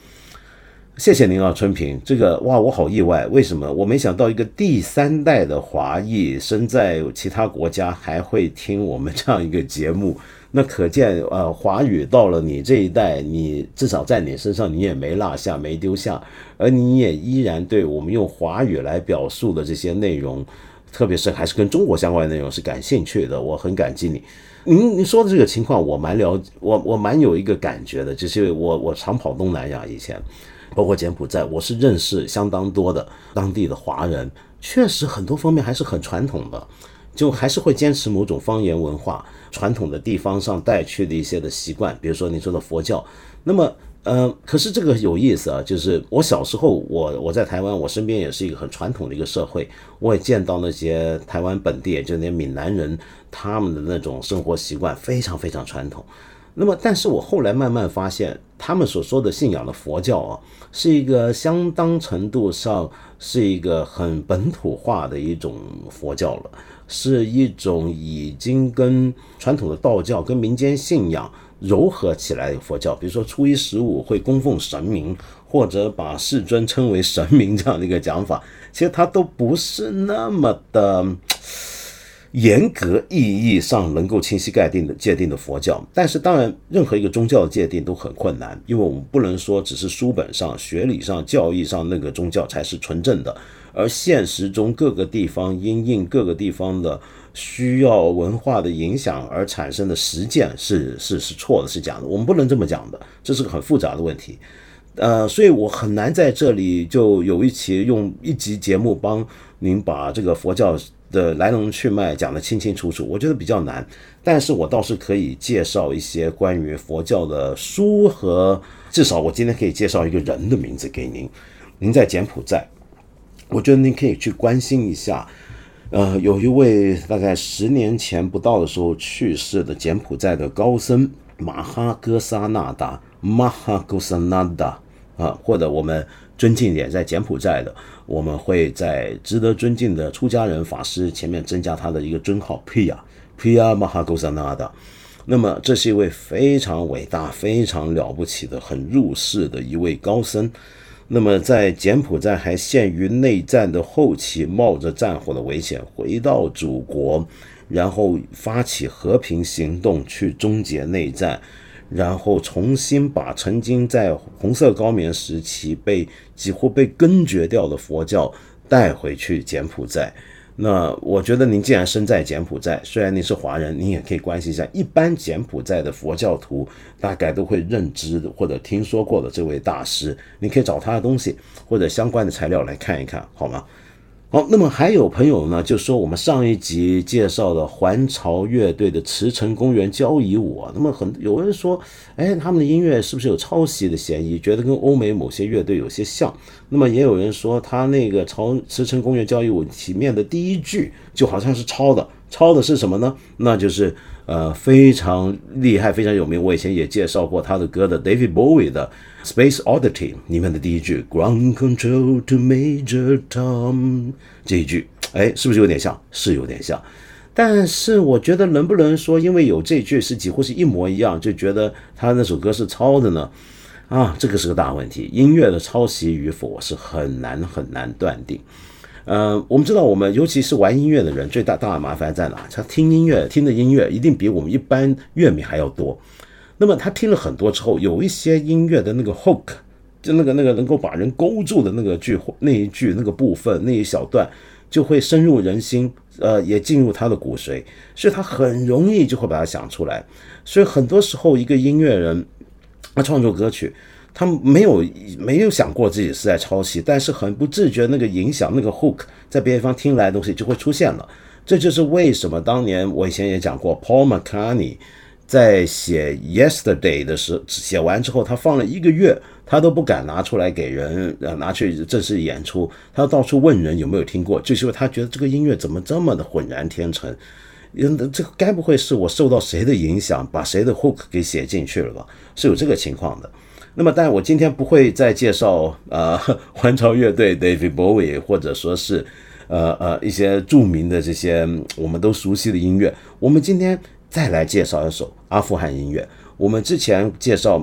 谢谢您啊，春平。这个哇，我好意外，为什么？我没想到一个第三代的华裔身在其他国家还会听我们这样一个节目，那可见呃，华语到了你这一代，你至少在你身上你也没落下，没丢下，而你也依然对我们用华语来表述的这些内容，特别是还是跟中国相关的内容是感兴趣的，我很感激你。您您说的这个情况，我蛮了，我我蛮有一个感觉的，就是我我常跑东南亚以前。包括柬埔寨，我是认识相当多的当地的华人，确实很多方面还是很传统的，就还是会坚持某种方言文化、传统的地方上带去的一些的习惯，比如说你说的佛教。那么，呃，可是这个有意思啊，就是我小时候，我我在台湾，我身边也是一个很传统的一个社会，我也见到那些台湾本地，就那些闽南人，他们的那种生活习惯非常非常传统。那么，但是我后来慢慢发现，他们所说的信仰的佛教啊，是一个相当程度上是一个很本土化的一种佛教了，是一种已经跟传统的道教跟民间信仰糅合起来的佛教。比如说初一十五会供奉神明，或者把世尊称为神明这样的一个讲法，其实它都不是那么的。严格意义上能够清晰界定的界定的佛教，但是当然，任何一个宗教的界定都很困难，因为我们不能说只是书本上、学理上、教义上那个宗教才是纯正的，而现实中各个地方因应各个地方的需要文化的影响而产生的实践是是是错的，是假的，我们不能这么讲的，这是个很复杂的问题，呃，所以我很难在这里就有一期用一集节目帮您把这个佛教。的来龙去脉讲得清清楚楚，我觉得比较难，但是我倒是可以介绍一些关于佛教的书和至少我今天可以介绍一个人的名字给您。您在柬埔寨，我觉得您可以去关心一下。呃，有一位大概十年前不到的时候去世的柬埔寨的高僧马哈哥萨纳达马哈哥萨纳达啊，或者我们尊敬点，在柬埔寨的。我们会在值得尊敬的出家人法师前面增加他的一个尊号 Pia Pia Mahagosanada。那么，这是一位非常伟大、非常了不起的、很入世的一位高僧。那么，在柬埔寨还陷于内战的后期，冒着战火的危险回到祖国，然后发起和平行动去终结内战。然后重新把曾经在红色高棉时期被几乎被根绝掉的佛教带回去柬埔寨。那我觉得您既然身在柬埔寨，虽然您是华人，您也可以关心一下一般柬埔寨的佛教徒大概都会认知或者听说过的这位大师，你可以找他的东西或者相关的材料来看一看，好吗？好，那么还有朋友呢，就说我们上一集介绍的环潮乐队的池城公园交谊舞，那么很有人说，哎，他们的音乐是不是有抄袭的嫌疑？觉得跟欧美某些乐队有些像。那么也有人说，他那个朝池城公园交谊舞里面的第一句就好像是抄的，抄的是什么呢？那就是呃非常厉害、非常有名，我以前也介绍过他的歌的 David Bowie 的。Space Oddity 里面的第一句 Ground Control to Major Tom 这一句，哎，是不是有点像？是有点像。但是我觉得能不能说，因为有这句是几乎是一模一样，就觉得他那首歌是抄的呢？啊，这个是个大问题。音乐的抄袭与否是很难很难断定。呃，我们知道，我们尤其是玩音乐的人，最大大的麻烦在哪？他听音乐听的音乐一定比我们一般乐迷还要多。那么他听了很多之后，有一些音乐的那个 hook，就那个那个能够把人勾住的那个句那一句那个部分那一小段，就会深入人心，呃，也进入他的骨髓，所以他很容易就会把它想出来。所以很多时候，一个音乐人他创作歌曲，他没有没有想过自己是在抄袭，但是很不自觉那个影响那个 hook 在别地方听来的东西就会出现了。这就是为什么当年我以前也讲过，Paul McCartney。在写 Yesterday 的时，写完之后，他放了一个月，他都不敢拿出来给人，呃，拿去正式演出。他到处问人有没有听过，就是因为他觉得这个音乐怎么这么的浑然天成，嗯，这该不会是我受到谁的影响，把谁的 hook 给写进去了吧？是有这个情况的。那么，但我今天不会再介绍呃，环潮乐队 David Bowie，或者说是。呃呃一些著名的这些我们都熟悉的音乐。我们今天再来介绍一首阿富汗音乐。我们之前介绍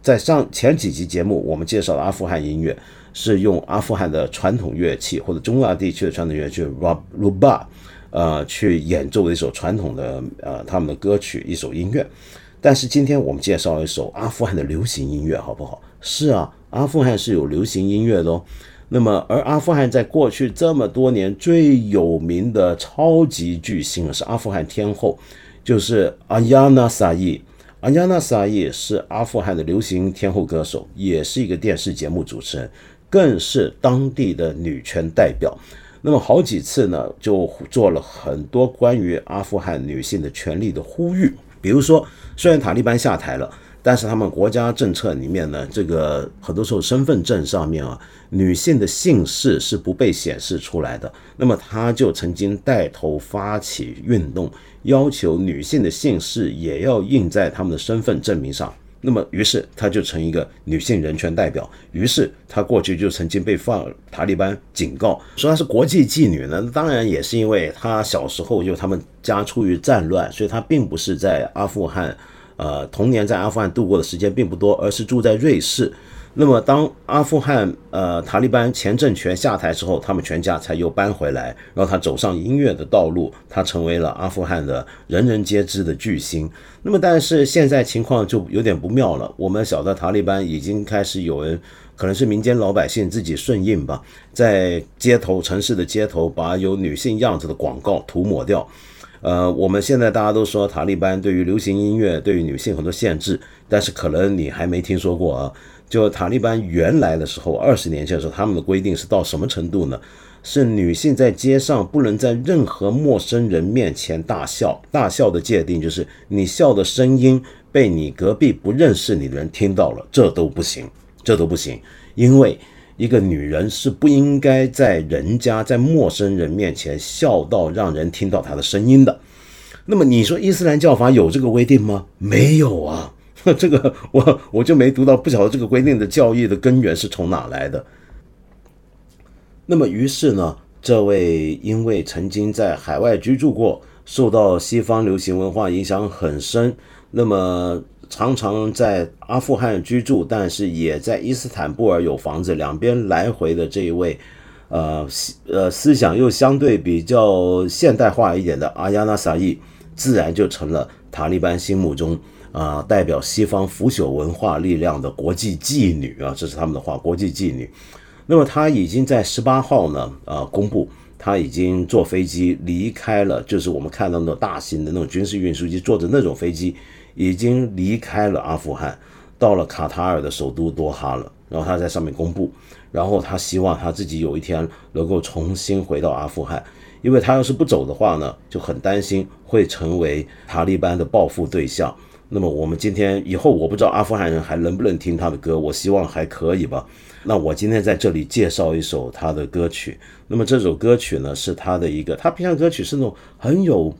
在上前几集节目，我们介绍了阿富汗音乐是用阿富汗的传统乐器或者中亚地区的传统乐器 rub ruba，呃，去演奏的一首传统的呃他们的歌曲一首音乐。但是今天我们介绍一首阿富汗的流行音乐，好不好？是啊，阿富汗是有流行音乐的哦。那么，而阿富汗在过去这么多年最有名的超级巨星是阿富汗天后，就是阿亚娜萨伊。阿亚娜萨伊是阿富汗的流行天后歌手，也是一个电视节目主持人，更是当地的女权代表。那么好几次呢，就做了很多关于阿富汗女性的权利的呼吁。比如说，虽然塔利班下台了，但是他们国家政策里面呢，这个很多时候身份证上面啊，女性的姓氏是不被显示出来的。那么他就曾经带头发起运动，要求女性的姓氏也要印在他们的身份证明上。那么，于是他就成一个女性人权代表。于是他过去就曾经被放塔利班警告，说他是国际妓女呢。当然也是因为他小时候就他们家处于战乱，所以他并不是在阿富汗，呃，童年在阿富汗度过的时间并不多，而是住在瑞士。那么，当阿富汗呃塔利班前政权下台之后，他们全家才又搬回来，然后他走上音乐的道路，他成为了阿富汗的人人皆知的巨星。那么，但是现在情况就有点不妙了。我们晓得塔利班已经开始有人，可能是民间老百姓自己顺应吧，在街头城市的街头把有女性样子的广告涂抹掉。呃，我们现在大家都说塔利班对于流行音乐、对于女性很多限制，但是可能你还没听说过啊。就塔利班原来的时候，二十年前的时候，他们的规定是到什么程度呢？是女性在街上不能在任何陌生人面前大笑。大笑的界定就是你笑的声音被你隔壁不认识你的人听到了，这都不行，这都不行。因为一个女人是不应该在人家在陌生人面前笑到让人听到她的声音的。那么你说伊斯兰教法有这个规定吗？没有啊。这个我我就没读到，不晓得这个规定的教义的根源是从哪来的。那么于是呢，这位因为曾经在海外居住过，受到西方流行文化影响很深，那么常常在阿富汗居住，但是也在伊斯坦布尔有房子，两边来回的这一位，呃呃思想又相对比较现代化一点的阿亚纳萨伊，自然就成了塔利班心目中。啊，代表西方腐朽文化力量的国际妓女啊，这是他们的话，国际妓女。那么他已经在十八号呢，呃，公布他已经坐飞机离开了，就是我们看到那种大型的那种军事运输机，坐着那种飞机已经离开了阿富汗，到了卡塔尔的首都多哈了。然后他在上面公布，然后他希望他自己有一天能够重新回到阿富汗，因为他要是不走的话呢，就很担心会成为塔利班的报复对象。那么我们今天以后，我不知道阿富汗人还能不能听他的歌，我希望还可以吧。那我今天在这里介绍一首他的歌曲。那么这首歌曲呢，是他的一个，他平常歌曲是那种很有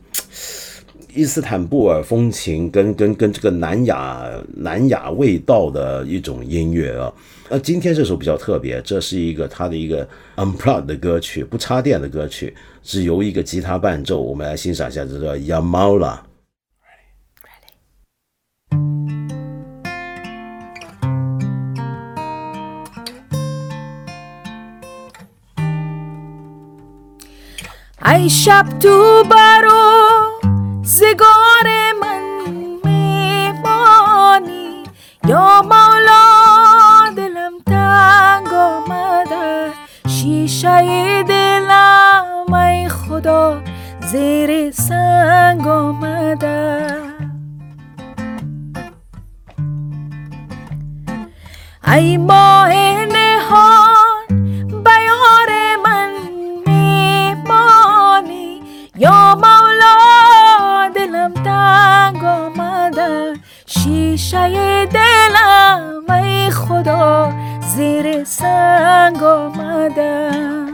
伊斯坦布尔风情跟跟跟这个南亚南亚味道的一种音乐啊。那今天这首比较特别，这是一个他的一个 unplugged 的歌曲，不插电的歌曲，只由一个吉他伴奏。我们来欣赏一下，这叫 Yamala。Aisyap tu baru زگار من میمانی یا مولا دلم تنگ آمده شیشه دلم ای خدا زیر سنگ آمده ای ماه گوشه دلم ای خدا زیر سنگ آمدم.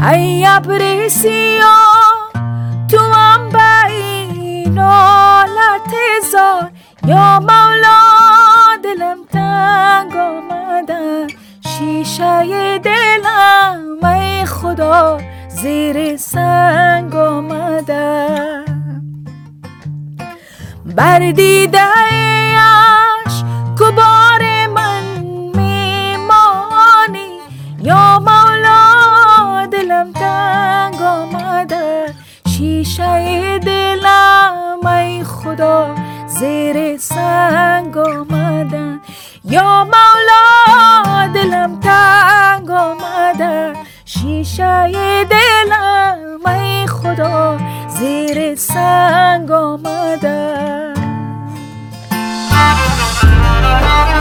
ای ابری سیاه تو هم بین آلت زار. یا مولا دلم تنگ آمدم شیشه دلم ای خدا زیر سنگ آمدم بر دیدهش کبار من میمانی. یا مولا دلم تنگ آمده شیشه دلم ای خدا زیر سنگ آمده. یا مولا دلم تنگ آمده شیشه دلم ای خدا زیر سنگ آمده. Thank you.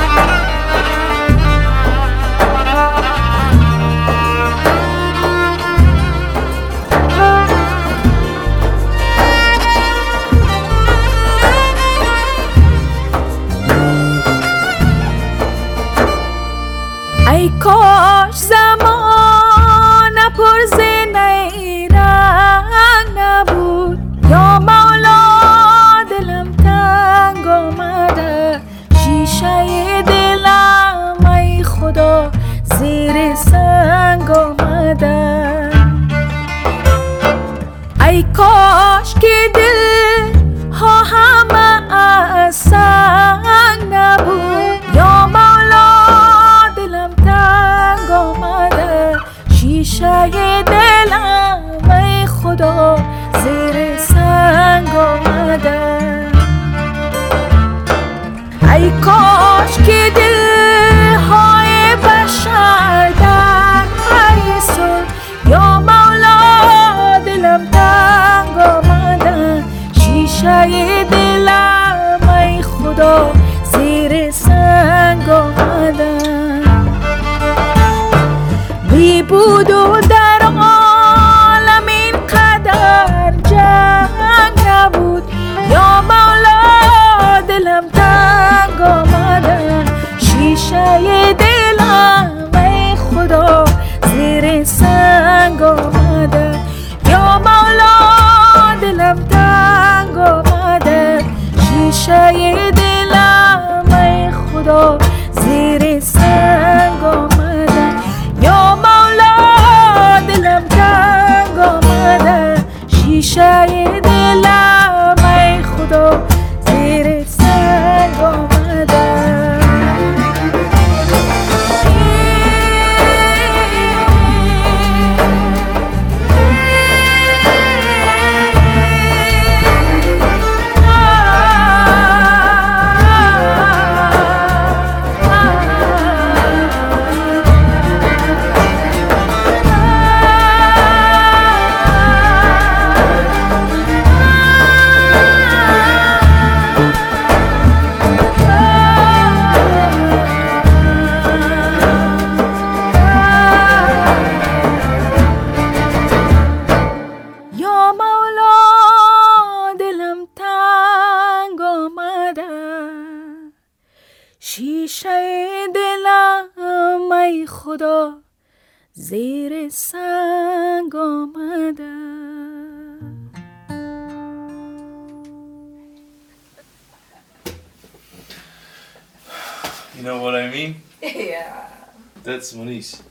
Peace.